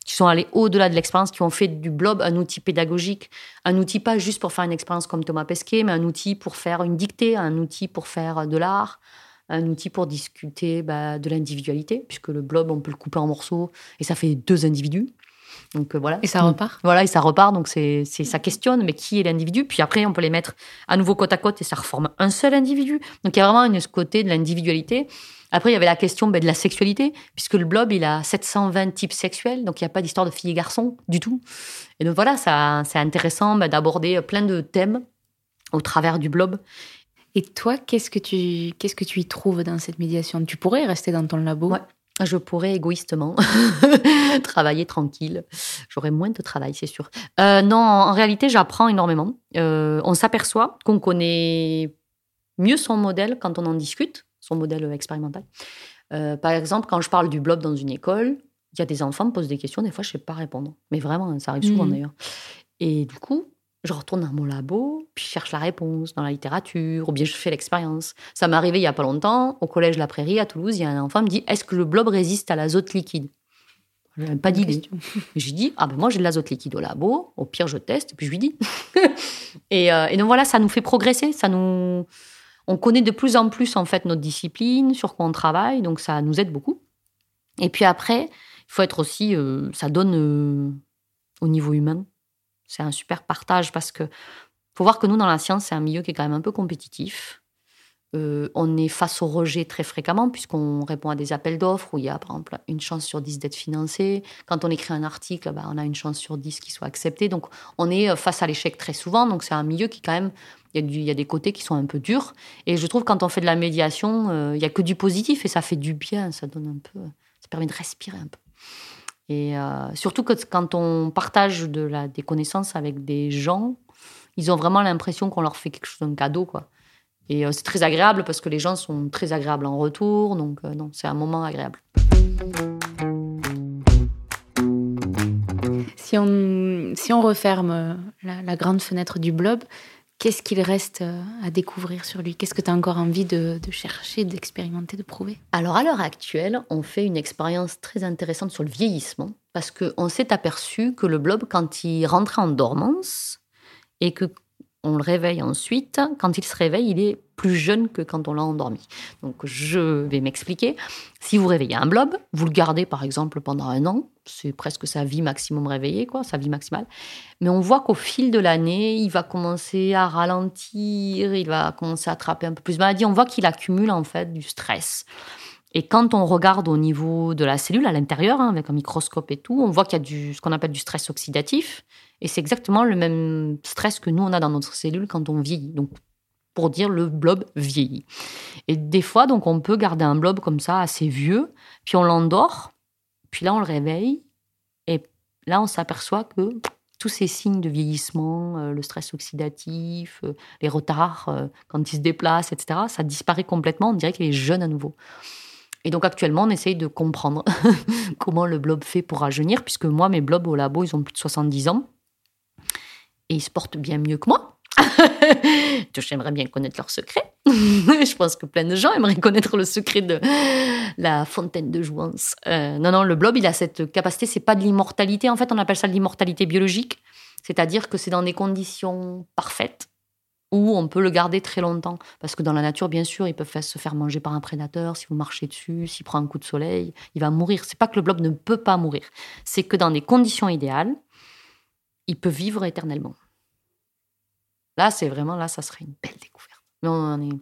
qui sont allés au-delà de l'expérience, qui ont fait du blog un outil pédagogique, un outil pas juste pour faire une expérience comme Thomas Pesquet, mais un outil pour faire une dictée, un outil pour faire de l'art, un outil pour discuter bah, de l'individualité, puisque le blog, on peut le couper en morceaux et ça fait deux individus. Donc euh, voilà. Et ça repart? Voilà, et ça repart. Donc c'est, c'est, ça questionne, mais qui est l'individu? Puis après, on peut les mettre à nouveau côte à côte et ça reforme un seul individu. Donc il y a vraiment une, ce côté de l'individualité. Après, il y avait la question ben, de la sexualité, puisque le blob, il a 720 types sexuels, donc il n'y a pas d'histoire de filles et garçons du tout. Et donc voilà, ça, c'est intéressant ben, d'aborder plein de thèmes au travers du blob. Et toi, qu'est-ce que tu qu'est-ce que tu y trouves dans cette médiation? Tu pourrais rester dans ton labo? Ouais. Je pourrais égoïstement travailler tranquille. J'aurais moins de travail, c'est sûr. Euh, non, en réalité, j'apprends énormément. Euh, on s'aperçoit qu'on connaît mieux son modèle quand on en discute, son modèle expérimental. Euh, par exemple, quand je parle du blob dans une école, il y a des enfants qui me posent des questions, des fois, je ne sais pas répondre. Mais vraiment, ça arrive souvent Mhm. d'ailleurs. Et du coup, je retourne dans mon labo, puis je cherche la réponse dans la littérature, ou bien je fais l'expérience. Ça m'est arrivé il y a pas longtemps, au collège La Prairie à Toulouse, il y a un enfant qui me dit Est-ce que le blob résiste à l'azote liquide? Je n'avais pas d'idée. Lui dis, ah ben moi j'ai de l'azote liquide au labo, au pire je teste, puis je lui dis. et, euh, et donc voilà, ça nous fait progresser, ça nous... On connaît de plus en plus en fait notre discipline, sur quoi on travaille, donc ça nous aide beaucoup. Et puis après, il faut être aussi, euh, ça donne euh, au niveau humain, c'est un super partage parce que faut voir que nous dans la science, c'est un milieu qui est quand même un peu compétitif. Euh, on est face au rejet très fréquemment puisqu'on répond à des appels d'offres où il y a par exemple une chance sur 10 d'être financé. Quand on écrit un article, bah, on a une chance sur 10 qu'il soit accepté. Donc on est euh, face à l'échec très souvent. Donc c'est un milieu qui quand même, il y, a des côtés qui sont un peu durs. Et je trouve quand on fait de la médiation, euh, il y a que du positif et ça fait du bien. Ça donne un peu, ça permet de respirer un peu. Et euh, surtout que quand on partage de la, des connaissances avec des gens, ils ont vraiment l'impression qu'on leur fait quelque chose, un cadeau, quoi. Et euh, c'est très agréable parce que les gens sont très agréables en retour. Donc, euh, non, c'est un moment agréable. Si on, si on referme la, la grande fenêtre du blob, qu'est-ce qu'il reste euh, à découvrir sur lui? Qu'est-ce que tu as encore envie de, de chercher, d'expérimenter, de prouver? Alors, à l'heure actuelle, on fait une expérience très intéressante sur le vieillissement parce qu'on s'est aperçu que le blob, quand il rentrait en dormance et que on le réveille ensuite, quand il se réveille, il est plus jeune que quand on l'a endormi. Donc, je vais m'expliquer. Si vous réveillez un blob, vous le gardez par exemple pendant un an, c'est presque sa vie maximum réveillée, quoi, sa vie maximale. Mais on voit qu'au fil de l'année, il va commencer à ralentir, il va commencer à attraper un peu plus de maladies. On voit qu'il accumule en fait du stress. Et quand on regarde au niveau de la cellule à l'intérieur, hein, avec un microscope et tout, on voit qu'il y a du, ce qu'on appelle du stress oxydatif. Et c'est exactement le même stress que nous, on a dans notre cellule quand on vieillit. Donc, pour dire le blob vieillit. Et des fois, donc, on peut garder un blob comme ça, assez vieux, puis on l'endort, puis là, on le réveille, et là, on s'aperçoit que tous ces signes de vieillissement, euh, le stress oxydatif, euh, les retards euh, quand il se déplace, etc., ça disparaît complètement. On dirait qu'il est jeune à nouveau. Et donc actuellement, on essaye de comprendre comment le blob fait pour rajeunir, puisque moi, mes blobs au labo, ils ont plus de 70 ans. Et ils se portent bien mieux que moi. J'aimerais bien connaître leur secret. Je pense que plein de gens aimeraient connaître le secret de la fontaine de jouance. Euh, non, non, le blob, il a cette capacité, c'est pas de l'immortalité. En fait, on appelle ça de l'immortalité biologique. C'est-à-dire que c'est dans des conditions parfaites où on peut le garder très longtemps. Parce que dans la nature, bien sûr, il peut fa- se faire manger par un prédateur. Si vous marchez dessus, s'il prend un coup de soleil, il va mourir. C'est pas que le blob ne peut pas mourir. C'est que dans des conditions idéales, il peut vivre éternellement. Là, c'est vraiment, là, ça serait une belle découverte. Mais on est,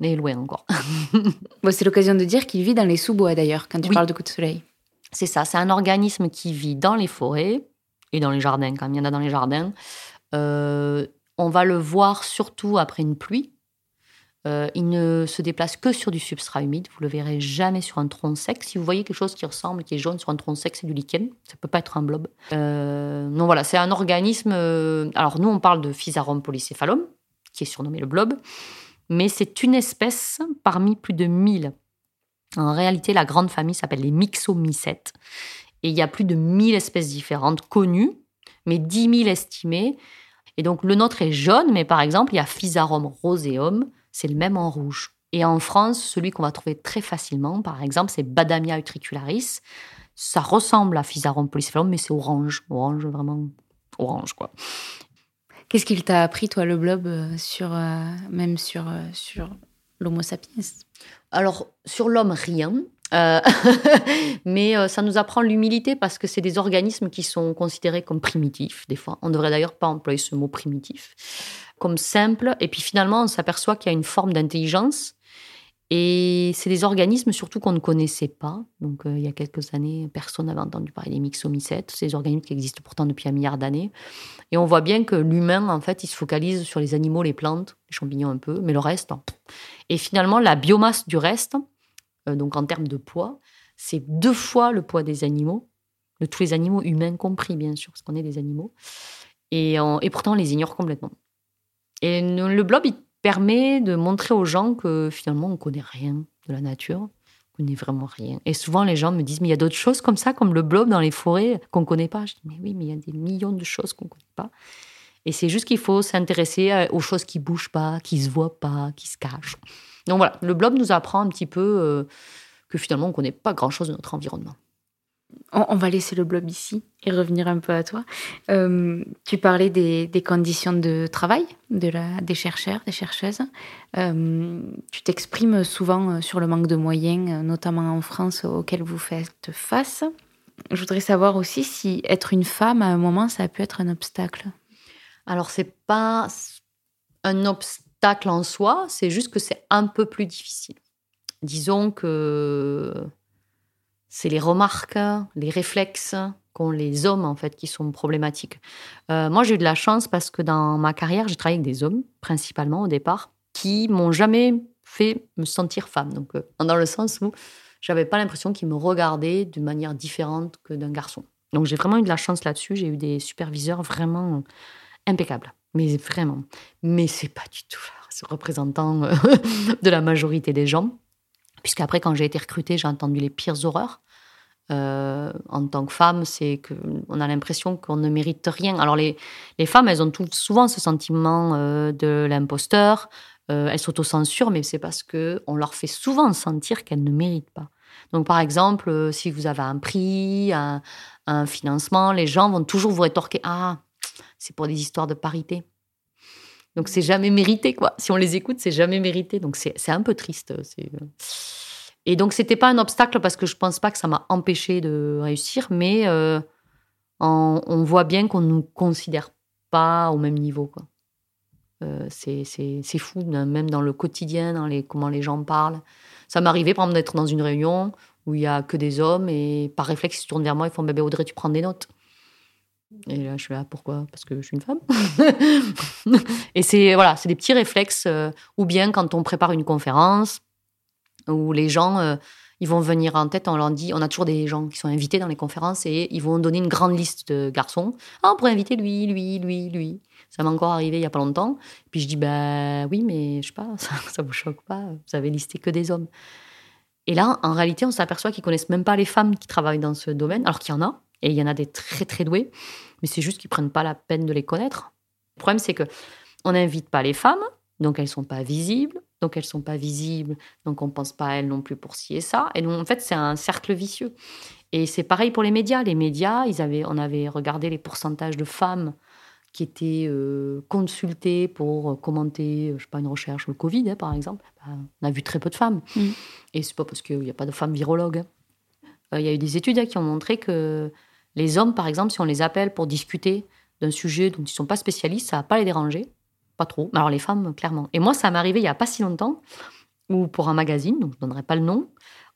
on est loin encore. Bon, C'est l'occasion de dire qu'il vit dans les sous-bois d'ailleurs, quand tu Oui. parles de coups de soleil. C'est ça, c'est un organisme qui vit dans les forêts et dans les jardins, quand il y en a dans les jardins. Euh, on va le voir surtout après une pluie. Euh, il ne se déplace que sur du substrat humide. Vous le verrez jamais sur un tronc sec. Si vous voyez quelque chose qui ressemble, qui est jaune sur un tronc sec, c'est du lichen. Ça peut pas être un blob. Euh, non, voilà, c'est un organisme. euh, alors nous, on parle de Physarum polycéphalum, qui est surnommé le blob, mais c'est une espèce parmi plus de 1000. En réalité, la grande famille s'appelle les Myxomycètes. Et il y a plus de 1000 espèces différentes connues, mais 10 000 estimées. Et donc le nôtre est jaune, mais par exemple, il y a Physarum roseum, c'est le même en rouge. Et en France, celui qu'on va trouver très facilement, par exemple, c'est Badamia utricularis. Ça ressemble à Physarum polycephalum, mais c'est orange. Orange, vraiment orange, quoi. Qu'est-ce qu'il t'a appris, toi, le blob, euh, sur, euh, même sur, euh, sur l'Homo sapiens? Alors, sur l'homme, rien. mais ça nous apprend l'humilité parce que c'est des organismes qui sont considérés comme primitifs, des fois. On devrait d'ailleurs pas employer ce mot primitif, comme simple. Et puis finalement, on s'aperçoit qu'il y a une forme d'intelligence et c'est des organismes surtout qu'on ne connaissait pas. Donc, euh, il y a quelques années, personne n'avait entendu parler des myxomycètes. Des organismes qui existent pourtant depuis un milliard d'années. Et on voit bien que l'humain, en fait, il se focalise sur les animaux, les plantes, les champignons un peu, mais le reste. Et finalement, la biomasse du reste, euh, donc en termes de poids, c'est deux fois le poids des animaux, de tous les animaux humains compris, bien sûr, parce qu'on est des animaux. Et, et pourtant, on les ignore complètement. Et le blob, il permet de montrer aux gens que finalement, on connaît rien de la nature, on connaît vraiment rien. Et souvent, les gens me disent, mais il y a d'autres choses comme ça, comme le blob dans les forêts, qu'on ne connaît pas. Je dis, mais oui, mais il y a des millions de choses qu'on ne connaît pas. Et c'est juste qu'il faut s'intéresser aux choses qui bougent pas, qui se voient pas, qui se cachent. Donc voilà, le blob nous apprend un petit peu euh, que finalement, on ne connaît pas grand-chose de notre environnement. On, va laisser le blob ici et revenir un peu à toi. Euh, tu parlais des, conditions de travail de la, des chercheurs, des chercheuses. Euh, tu t'exprimes souvent euh, sur le manque de moyens, notamment en France, auquel vous faites face. Je voudrais savoir aussi si être une femme, à un moment, ça a pu être un obstacle. Alors, c'est pas un obstacle en soi, c'est juste que c'est un peu plus difficile. Disons que c'est les remarques, les réflexes qu'ont les hommes en fait qui sont problématiques. Euh, moi, j'ai eu de la chance parce que dans ma carrière, j'ai travaillé avec des hommes principalement au départ qui m'ont jamais fait me sentir femme. Donc, euh, dans le sens où j'avais pas l'impression qu'ils me regardaient d'une manière différente que d'un garçon. Donc, j'ai vraiment eu de la chance là-dessus. J'ai eu des superviseurs vraiment impeccables, mais vraiment. Mais c'est pas du tout ce représentant euh, de la majorité des gens. Puisqu'après, quand j'ai été recrutée, j'ai entendu les pires horreurs. Euh, en tant que femme, c'est qu'on a l'impression qu'on ne mérite rien. Alors les, les femmes, elles ont souvent ce sentiment euh, de l'imposteur, euh, elles s'autocensurent, mais c'est parce qu'on leur fait souvent sentir qu'elles ne méritent pas. Donc par exemple, si vous avez un prix, un, financement, les gens vont toujours vous rétorquer Ah, c'est pour des histoires de parité. Donc c'est jamais mérité, quoi. Si on les écoute, c'est jamais mérité. Donc c'est un peu triste. Et donc, c'était pas un obstacle parce que je pense pas que ça m'a empêché de réussir, mais euh, on, voit bien qu'on ne nous considère pas au même niveau. Quoi. Euh, c'est fou, même dans le quotidien, dans les, comment les gens parlent. Ça m'arrivait, par exemple, d'être dans une réunion où il y a que des hommes et par réflexe, ils se tournent vers moi, ils font Bébé Audrey, tu prends des notes. Et là, je suis là, pourquoi? Parce que je suis une femme. et c'est voilà, c'est des petits réflexes. Euh, ou bien quand on prépare une conférence, où les gens, euh, ils vont venir en tête, on leur dit, on a toujours des gens qui sont invités dans les conférences et ils vont donner une grande liste de garçons. Ah, on pourrait inviter lui, lui, lui, lui. Ça m'est encore arrivé il y a pas longtemps. Puis je dis, bah oui, mais je sais pas, ça, ça vous choque pas, vous avez listé que des hommes. Et là, en réalité, on s'aperçoit qu'ils connaissent même pas les femmes qui travaillent dans ce domaine, alors qu'il y en a, et il y en a des très très doués, mais c'est juste qu'ils prennent pas la peine de les connaître. Le problème, c'est que on n'invite pas les femmes, donc elles sont pas visibles donc elles sont pas visibles, donc on pense pas à elles non plus pour ci et ça. Et donc en fait, c'est un cercle vicieux. Et c'est pareil pour les médias. Les médias, ils avaient, on avait regardé les pourcentages de femmes qui étaient euh, consultées pour commenter, je sais pas, une recherche sur le Covid, hein, par exemple. Ben, on a vu très peu de femmes. Mm. Et c'est pas parce qu'il n'y a pas de femmes virologues. Hein. Euh, il y a eu des études hein, qui ont montré que les hommes, par exemple, si on les appelle pour discuter d'un sujet dont ils ne sont pas spécialistes, ça va pas les déranger pas trop. Alors les femmes, clairement. Et moi, ça m'est arrivé il y a pas si longtemps, où pour un magazine, donc je ne donnerai pas le nom,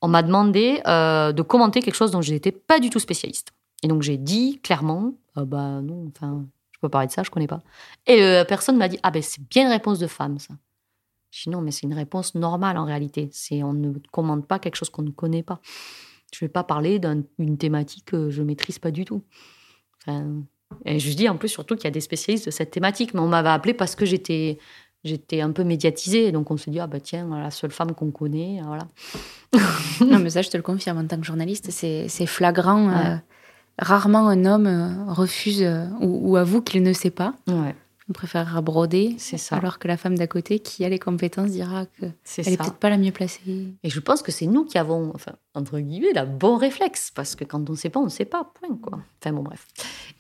on m'a demandé euh, de commenter quelque chose dont je n'étais pas du tout spécialiste. Et donc j'ai dit clairement, ah bah non, enfin, je peux parler de ça, je connais pas. Et la personne m'a dit, ah ben c'est bien une réponse de femme, ça. Je dis non, mais c'est une réponse normale en réalité. C'est on ne commente pas quelque chose qu'on ne connaît pas. Je vais pas parler d'une thématique que je maîtrise pas du tout. Et je dis en plus surtout qu'il y a des spécialistes de cette thématique, mais on m'avait appelé parce que j'étais j'étais un peu médiatisée, donc on se dit ah bah tiens la seule femme qu'on connaît, voilà. non mais ça je te le confirme en tant que journaliste, c'est flagrant. Euh, rarement un homme euh, refuse euh, ou, avoue qu'il ne sait pas. On préférera broder. C'est ça. Alors que la femme d'à côté, qui a les compétences, dira que C'est elle est ça. peut-être pas la mieux placée. Et je pense que c'est nous qui avons, enfin, entre guillemets, la bon réflexe. Parce que quand on ne sait pas, on ne sait pas. Point, quoi. Enfin, bon, bref.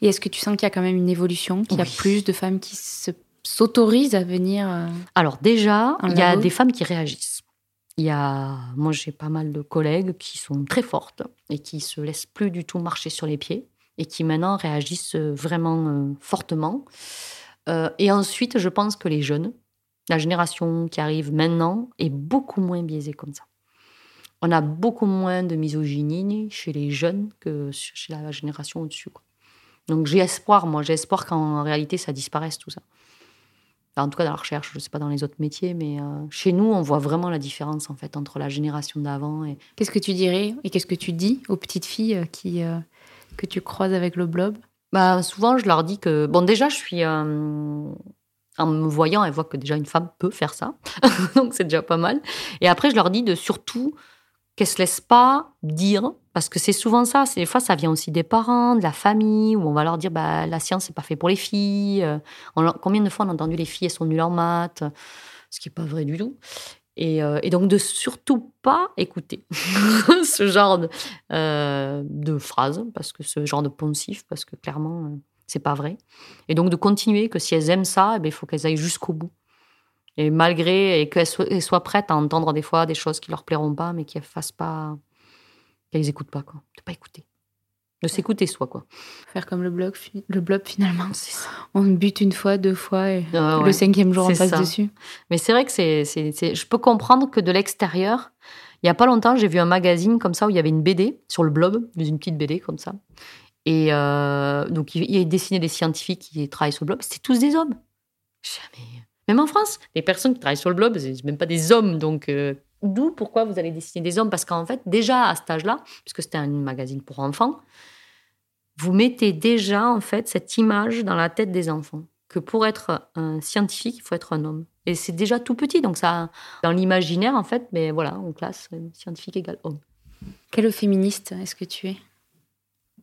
Et est-ce que tu sens qu'il y a quand même une évolution, qu'il y a plus de femmes qui se- s'autorisent à venir euh, Alors, déjà, il y a des femmes qui réagissent. Il y a, moi, j'ai pas mal de collègues qui sont très fortes et qui se laissent plus du tout marcher sur les pieds et qui maintenant réagissent euh, vraiment euh, fortement. Euh, et ensuite, je pense que les jeunes, la génération qui arrive maintenant, est beaucoup moins biaisée comme ça. On a beaucoup moins de misogynie chez les jeunes que chez la génération au-dessus. Donc j'ai espoir, moi, j'ai espoir qu'en réalité, ça disparaisse tout ça. En tout cas, dans la recherche, je ne sais pas dans les autres métiers, mais euh, chez nous, on voit vraiment la différence en fait entre la génération d'avant et Qu'est-ce que tu dirais et qu'est-ce que tu dis aux petites filles euh, que tu croises avec le blob? Bah, souvent, je leur dis que. Bon, déjà, je suis. euh, en me voyant, elles voient que déjà une femme peut faire ça. Donc, c'est déjà pas mal. Et après, je leur dis de surtout qu'elles se laissent pas dire. Parce que c'est souvent ça. Des fois, ça vient aussi des parents, de la famille, où on va leur dire bah, la science, c'est pas fait pour les filles. Euh, combien de fois on a entendu les filles, elles sont nulles en maths Ce qui n'est pas vrai du tout. Et, euh, et donc, de surtout pas écouter ce genre de, euh, phrases, parce que ce genre de poncif, parce que clairement, euh, c'est pas vrai. Et donc de continuer, que si elles aiment ça, eh ben, il faut qu'elles aillent jusqu'au bout. Et malgré, et qu'elles soient, elles soient prêtes à entendre des fois des choses qui leur plairont pas, mais qu'elles fassent pas, qu'elles écoutent pas, quoi. De pas écouter. De s'écouter soi, quoi. Faire comme le blob, fi- le blob finalement. C'est ça. On bute une fois, deux fois et Ah ouais. le cinquième jour on passe ça. dessus. Mais c'est vrai que c'est, je peux comprendre que de l'extérieur, il y a pas longtemps, j'ai vu un magazine comme ça où il y avait une BD sur le blob, une petite BD comme ça. Et euh, donc, il, il dessinait des scientifiques qui travaillent sur le blob. C'était tous des hommes. Jamais. Même en France, les personnes qui travaillent sur le blob, c'est même pas des hommes. Donc, euh, d'où pourquoi vous allez dessiner des hommes? Parce qu'en fait, déjà à cet âge-là, puisque c'était un magazine pour enfants, vous mettez déjà en fait cette image dans la tête des enfants que pour être un scientifique, il faut être un homme. Et c'est déjà tout petit, donc ça, dans l'imaginaire en fait, mais voilà, en classe, scientifique égale homme. Quel féministe est-ce que tu es?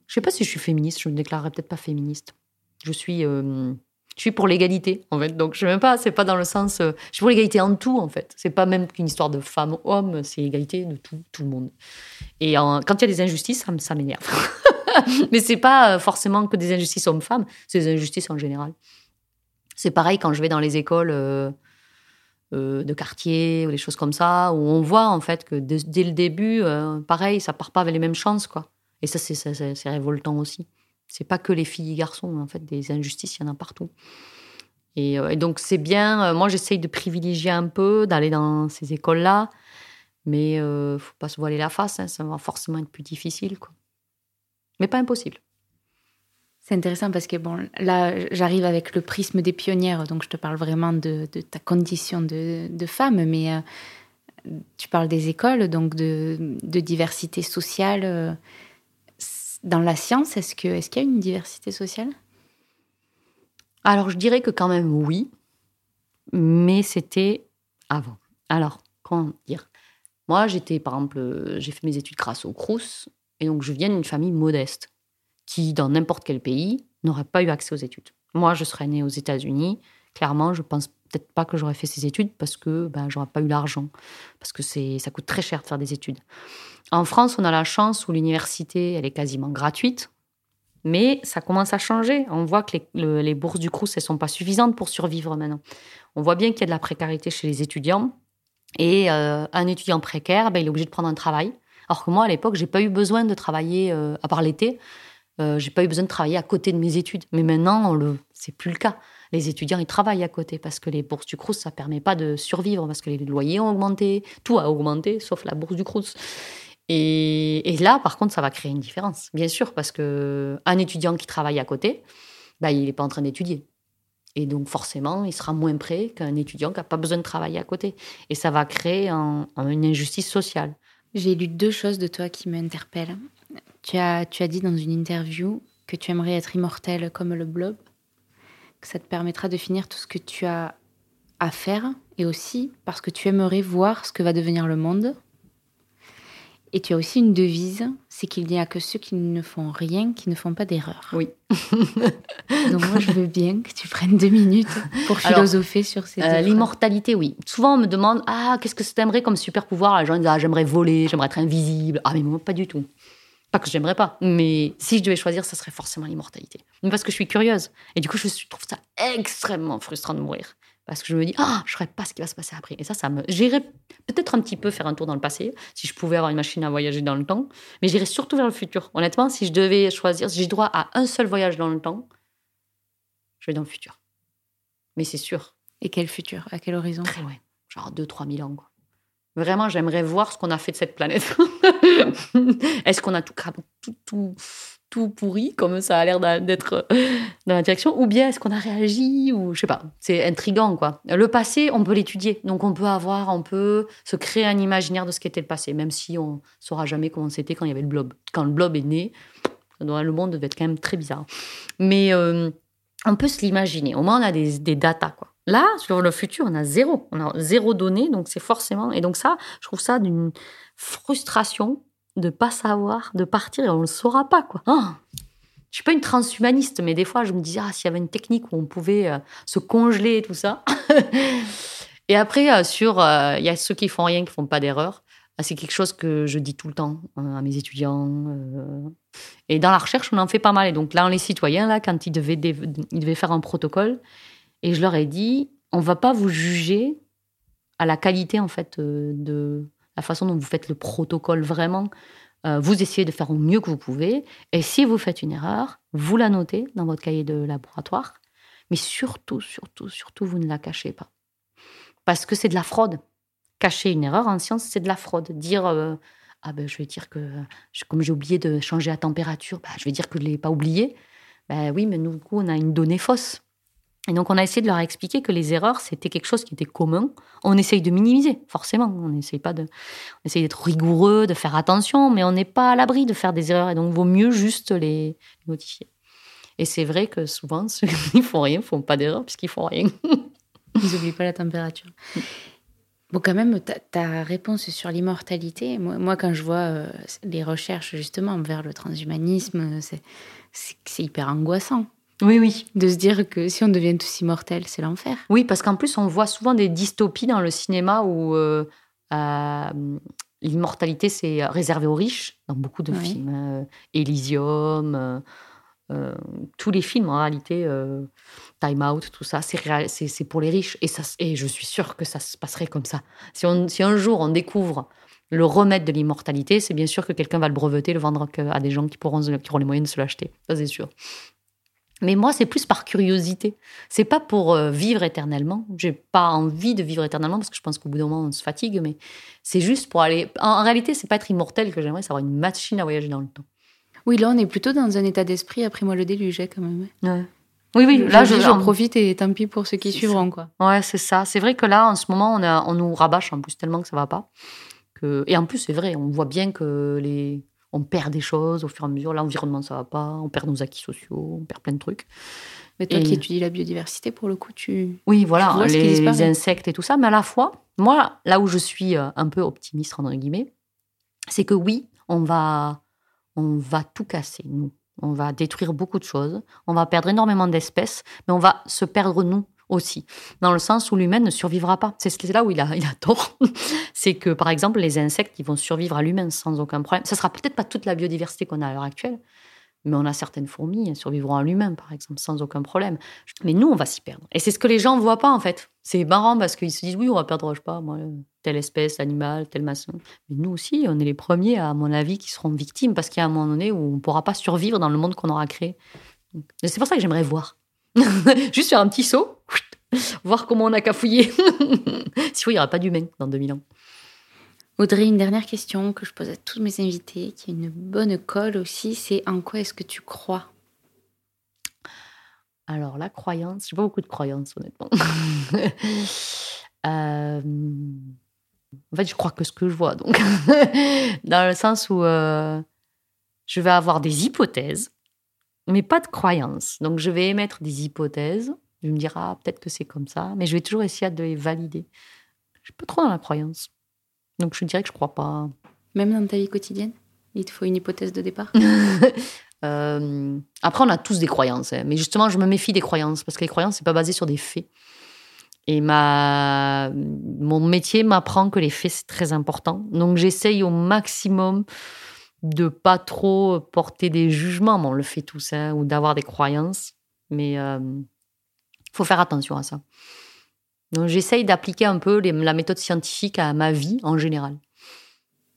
Je sais pas si je suis féministe, je me déclarerais peut-être pas féministe. Je suis, euh, je suis pour l'égalité en fait, donc je sais même pas, c'est pas dans le sens, euh, je suis pour l'égalité en tout en fait. C'est pas même qu'une histoire de femme-homme, c'est l'égalité de tout, tout le monde. Et en- quand il y a des injustices, ça m'énerve. Mais c'est pas euh, forcément que des injustices hommes-femmes, c'est des injustices en général. C'est pareil quand je vais dans les écoles euh, euh, de quartier ou des choses comme ça, où on voit en fait que dès, le début, pareil, ça part pas avec les mêmes chances, quoi. Et ça, c'est, révoltant aussi. C'est pas que les filles et garçons, en fait, des injustices, il y en a partout. Et, donc, c'est bien. moi, j'essaye de privilégier un peu, d'aller dans ces écoles-là, mais faut pas se voiler la face, hein, ça va forcément être plus difficile, quoi. Mais pas impossible. C'est intéressant parce que bon, là, j'arrive avec le prisme des pionnières, donc je te parle vraiment de, de ta condition de, de femme, mais euh, tu parles des écoles, donc de, de diversité sociale. euh, dans la science, est-ce qu'il y a une diversité sociale? Alors, je dirais que quand même oui, mais c'était avant. Alors, comment dire? Moi, j'étais, par exemple, euh, j'ai fait mes études grâce au Crous, et donc je viens d'une famille modeste qui, dans n'importe quel pays, n'aurait pas eu accès aux études. Moi, je serais née aux États-Unis. Clairement, je pense peut-être pas que j'aurais fait ces études parce que ben, j'aurais pas eu l'argent, parce que c'est, ça coûte très cher de faire des études. En France, on a la chance où l'université, elle est quasiment gratuite. Mais ça commence à changer. On voit que les, le- les bourses du Crous, elles sont pas suffisantes pour survivre maintenant. On voit bien qu'il y a de la précarité chez les étudiants. Et euh, un étudiant précaire, ben, il est obligé de prendre un travail. Alors que moi, à l'époque, j'ai pas eu besoin de travailler, euh, à part l'été, euh, j'ai pas eu besoin de travailler à côté de mes études. Mais maintenant, le, c'est plus le cas. Les étudiants, ils travaillent à côté parce que les bourses du Crous, ça permet pas de survivre parce que les loyers ont augmenté, tout a augmenté, sauf la bourse du Crous. Et, là, par contre, ça va créer une différence, bien sûr, parce que un étudiant qui travaille à côté, bah, il n'est pas en train d'étudier. Et donc, forcément, il sera moins prêt qu'un étudiant qui n'a pas besoin de travailler à côté. Et ça va créer un- un- une injustice sociale. J'ai lu deux choses de toi qui m'interpellent. Tu as, tu as dit dans une interview que tu aimerais être immortel comme le blob, que ça te permettra de finir tout ce que tu as à faire, et aussi parce que tu aimerais voir ce que va devenir le monde. Et tu as aussi une devise, c'est qu'il n'y a que ceux qui ne font rien qui ne font pas d'erreur. Oui. Donc moi, je veux bien que tu prennes deux minutes pour Alors, philosopher sur ces Euh, L'immortalité, oui. Souvent, on me demande Ah, qu'est-ce que t'aimerais comme super pouvoir Les gens disent Ah, j'aimerais voler, j'aimerais être invisible. Ah, mais moi, pas du tout. Pas que j'aimerais pas, mais si je devais choisir, ça serait forcément l'immortalité. Parce que je suis curieuse. Et du coup, je trouve ça extrêmement frustrant de mourir. Parce que je me dis Ah, je ne saurais pas ce qui va se passer après. Et ça, ça me. J'irais peut-être un petit peu faire un tour dans le passé, si je pouvais avoir une machine à voyager dans le temps. Mais j'irais surtout vers le futur. Honnêtement, si je devais choisir, si j'ai droit à un seul voyage dans le temps, je vais dans le futur. Mais c'est sûr, Et quel futur? À quel horizon? Très loin, genre 2-3 000 ans. Quoi. Vraiment, j'aimerais voir ce qu'on a fait de cette planète. Est-ce qu'on a tout, tout, tout, tout pourri, comme ça a l'air d'être euh, dans la direction, ou bien est-ce qu'on a réagi, ou je sais pas. C'est intriguant, quoi. Le passé, on peut l'étudier, donc on peut avoir, on peut se créer un imaginaire de ce qu'était le passé, même si on saura jamais comment c'était quand il y avait le blob. Quand le blob est né, le monde devait être quand même très bizarre. Mais euh, on peut se l'imaginer. Au moins, on a des, des datas, quoi. Là, sur le futur, on a zéro. On a zéro données, donc c'est forcément. Et donc, ça, je trouve ça d'une frustration de pas savoir, de partir et on le saura pas, quoi. Ah je suis pas une transhumaniste, mais des fois, je me disais, ah, s'il y avait une technique où on pouvait euh, se congeler et tout ça. et après, euh, sur, euh, il y a ceux qui font rien, qui font pas d'erreur. C'est quelque chose que je dis tout le temps à mes étudiants. euh. Et dans la recherche, on en fait pas mal. Et donc là, les citoyens, là, quand ils devaient, ils devaient faire un protocole, et je leur ai dit, on va pas vous juger à la qualité, en fait, euh, de la façon dont vous faites le protocole vraiment. Euh, vous essayez de faire au mieux que vous pouvez. Et si vous faites une erreur, vous la notez dans votre cahier de laboratoire. Mais surtout, surtout, surtout, vous ne la cachez pas. Parce que c'est de la fraude. Cacher une erreur en science, c'est de la fraude. Dire, euh, ah ben, je vais dire que, comme j'ai oublié de changer la température, bah, je vais dire que je ne l'ai pas oublié. Ben oui, mais nous, du coup, on a une donnée fausse. Et donc, on a essayé de leur expliquer que les erreurs, c'était quelque chose qui était commun. On essaye de minimiser, forcément. On essaye pas de, on essaye d'être rigoureux, de faire attention, mais on n'est pas à l'abri de faire des erreurs. Et donc, vaut mieux juste les notifier. Et c'est vrai que souvent, ceux qui font rien font pas d'erreur puisqu'ils font rien. Ils n'oublient pas la température. Bon, quand même, ta, réponse sur l'immortalité, moi, quand je vois euh, les recherches justement vers le transhumanisme, c'est hyper angoissant Oui, oui. de se dire que si on devient tous immortels, c'est l'enfer. Oui, parce qu'en plus, on voit souvent des dystopies dans le cinéma où euh, euh, l'immortalité, c'est réservé aux riches, dans beaucoup de Oui. films. euh, Elysium, tous les films, en réalité, Time Out, tout ça, c'est pour les riches. Et, ça, s- et je suis sûre que ça se passerait comme ça. Si, on, si un jour on découvre le remède de l'immortalité, c'est bien sûr que quelqu'un va le breveter, le vendre à des gens qui, pourront, qui auront les moyens de se l'acheter. Ça, c'est sûr. Mais moi, c'est plus par curiosité. C'est pas pour euh, vivre éternellement. J'ai pas envie de vivre éternellement parce que je pense qu'au bout d'un moment, on se fatigue. Mais c'est juste pour aller. En, réalité, c'est pas être immortel que j'aimerais, c'est avoir une machine à voyager dans le temps. Oui, là, on est plutôt dans un état d'esprit après moi le déluge, quand même. Oui, oui. Là, je, dis, en- profite et tant pis pour ceux qui suivront, quoi. Ouais, c'est ça. C'est vrai que là, en ce moment, on, a, on nous rabâche en plus tellement que ça va pas. Que... Et en plus, c'est vrai, on voit bien que les... on perd des choses au fur et à mesure. L'environnement, ça va pas. On perd nos acquis sociaux, on perd plein de trucs. Mais toi Et- qui étudies la biodiversité, pour le coup, tu. Oui, voilà, Tu vois les, les insectes et tout ça. Mais à la fois, moi, là où je suis euh, un peu optimiste, entre guillemets, c'est que oui, on va, on va tout casser, nous. On va détruire beaucoup de choses. On va perdre énormément d'espèces, mais on va se perdre nous aussi. Dans le sens où l'humain ne survivra pas. C'est là où il a, tort. c'est que, par exemple, les insectes, ils vont survivre à l'humain sans aucun problème. Ça sera peut-être pas toute la biodiversité qu'on a à l'heure actuelle, mais on a certaines fourmis, elles survivront à l'humain, par exemple, sans aucun problème. Mais nous, on va s'y perdre. Et c'est ce que les gens ne voient pas, en fait. C'est marrant parce qu'ils se disent, oui, on va perdre, je sais pas, moi, telle espèce, animal, tel maçon. Mais nous aussi, on est les premiers, à mon avis, qui seront victimes parce qu'il y a un moment donné où on ne pourra pas survivre dans le monde qu'on aura créé. C'est pour ça que j'aimerais voir. Juste faire un petit saut, voir comment on a cafouillé. Sinon, il n'y aura pas d'humain dans 2000 ans. Audrey, une dernière question que je pose à tous mes invités, qui est une bonne colle aussi, c'est en quoi est-ce que tu crois? Alors, la croyance, j'ai pas beaucoup de croyances, honnêtement. Euh, en fait, je crois que ce que je vois, donc. Dans le sens où euh, je vais avoir des hypothèses, mais pas de croyances. Donc, je vais émettre des hypothèses. Je me dire, ah, peut-être que c'est comme ça, mais je vais toujours essayer de les valider. Je suis pas trop dans la croyance. Donc, je dirais que je crois pas. Même dans ta vie quotidienne Il te faut une hypothèse de départ? Euh, après, on a tous des croyances, hein. mais justement, je me méfie des croyances parce que les croyances, c'est pas basé sur des faits. Et ma... mon métier m'apprend que les faits, c'est très important. Donc, j'essaye au maximum de pas trop porter des jugements. Bon, on le fait tous, hein, ou d'avoir des croyances. Mais il euh, faut faire attention à ça. Donc, j'essaye d'appliquer un peu les- la méthode scientifique à ma vie en général.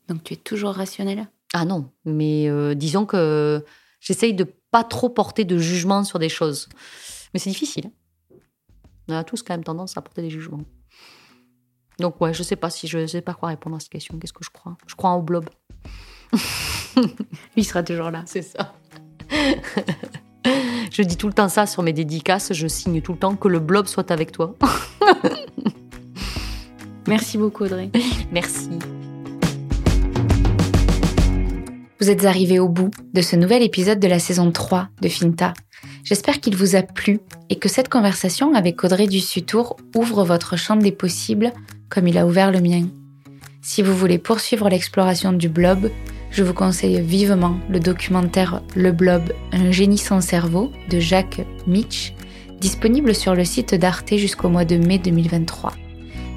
Donc tu es toujours rationnel? Ah non, mais euh, disons que j'essaye de pas trop porter de jugement sur des choses. Mais c'est difficile. hein. On a tous quand même tendance à porter des jugements. Donc ouais, je sais pas si je sais pas quoi répondre à cette question. Qu'est-ce que je crois? Je crois au blob. Lui sera toujours là. C'est ça. je dis tout le temps ça sur mes dédicaces. Je signe tout le temps que le blob soit avec toi. Merci beaucoup Audrey. Merci. Vous êtes arrivés au bout de ce nouvel épisode de la saison 3 de Finta. J'espère qu'il vous a plu et que cette conversation avec Audrey Dussutour ouvre votre champ des possibles comme il a ouvert le mien. Si vous voulez poursuivre l'exploration du blob, je vous conseille vivement le documentaire Le Blob, un génie sans cerveau de Jacques Mitch, disponible sur le site d'Arte jusqu'au mois de mai 2023.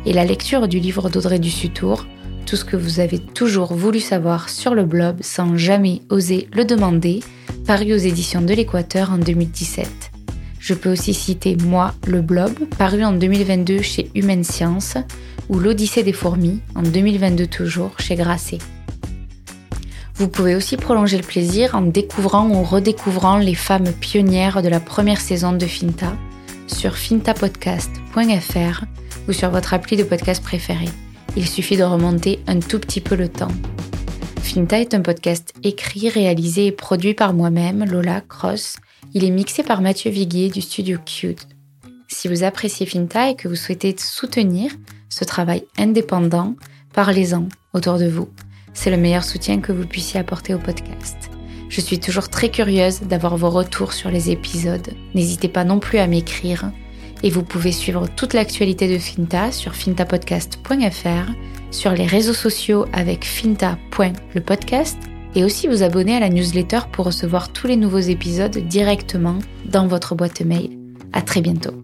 Et la lecture du livre d'Audrey Dussutour, tout ce que vous avez toujours voulu savoir sur le blob sans jamais oser le demander, paru aux éditions de l'Équateur en 2017. Je peux aussi citer Moi, le blob, paru en 2022 chez Humaine Science, ou L'Odyssée des fourmis, en 2022 toujours, chez Grasset. Vous pouvez aussi prolonger le plaisir en découvrant ou redécouvrant les femmes pionnières de la première saison de Finta sur fintapodcast.fr ou sur votre appli de podcast préféré. Il suffit de remonter un tout petit peu le temps. Finta est un podcast écrit, réalisé et produit par moi-même, Lola Cross. Il est mixé par Mathieu Viguier du studio Cute. Si vous appréciez Finta et que vous souhaitez soutenir ce travail indépendant, parlez-en autour de vous. C'est le meilleur soutien que vous puissiez apporter au podcast. Je suis toujours très curieuse d'avoir vos retours sur les épisodes. N'hésitez pas non plus à m'écrire. Et vous pouvez suivre toute l'actualité de Finta sur fintapodcast.fr, sur les réseaux sociaux avec finta.lepodcast et aussi vous abonner à la newsletter pour recevoir tous les nouveaux épisodes directement dans votre boîte mail. À très bientôt.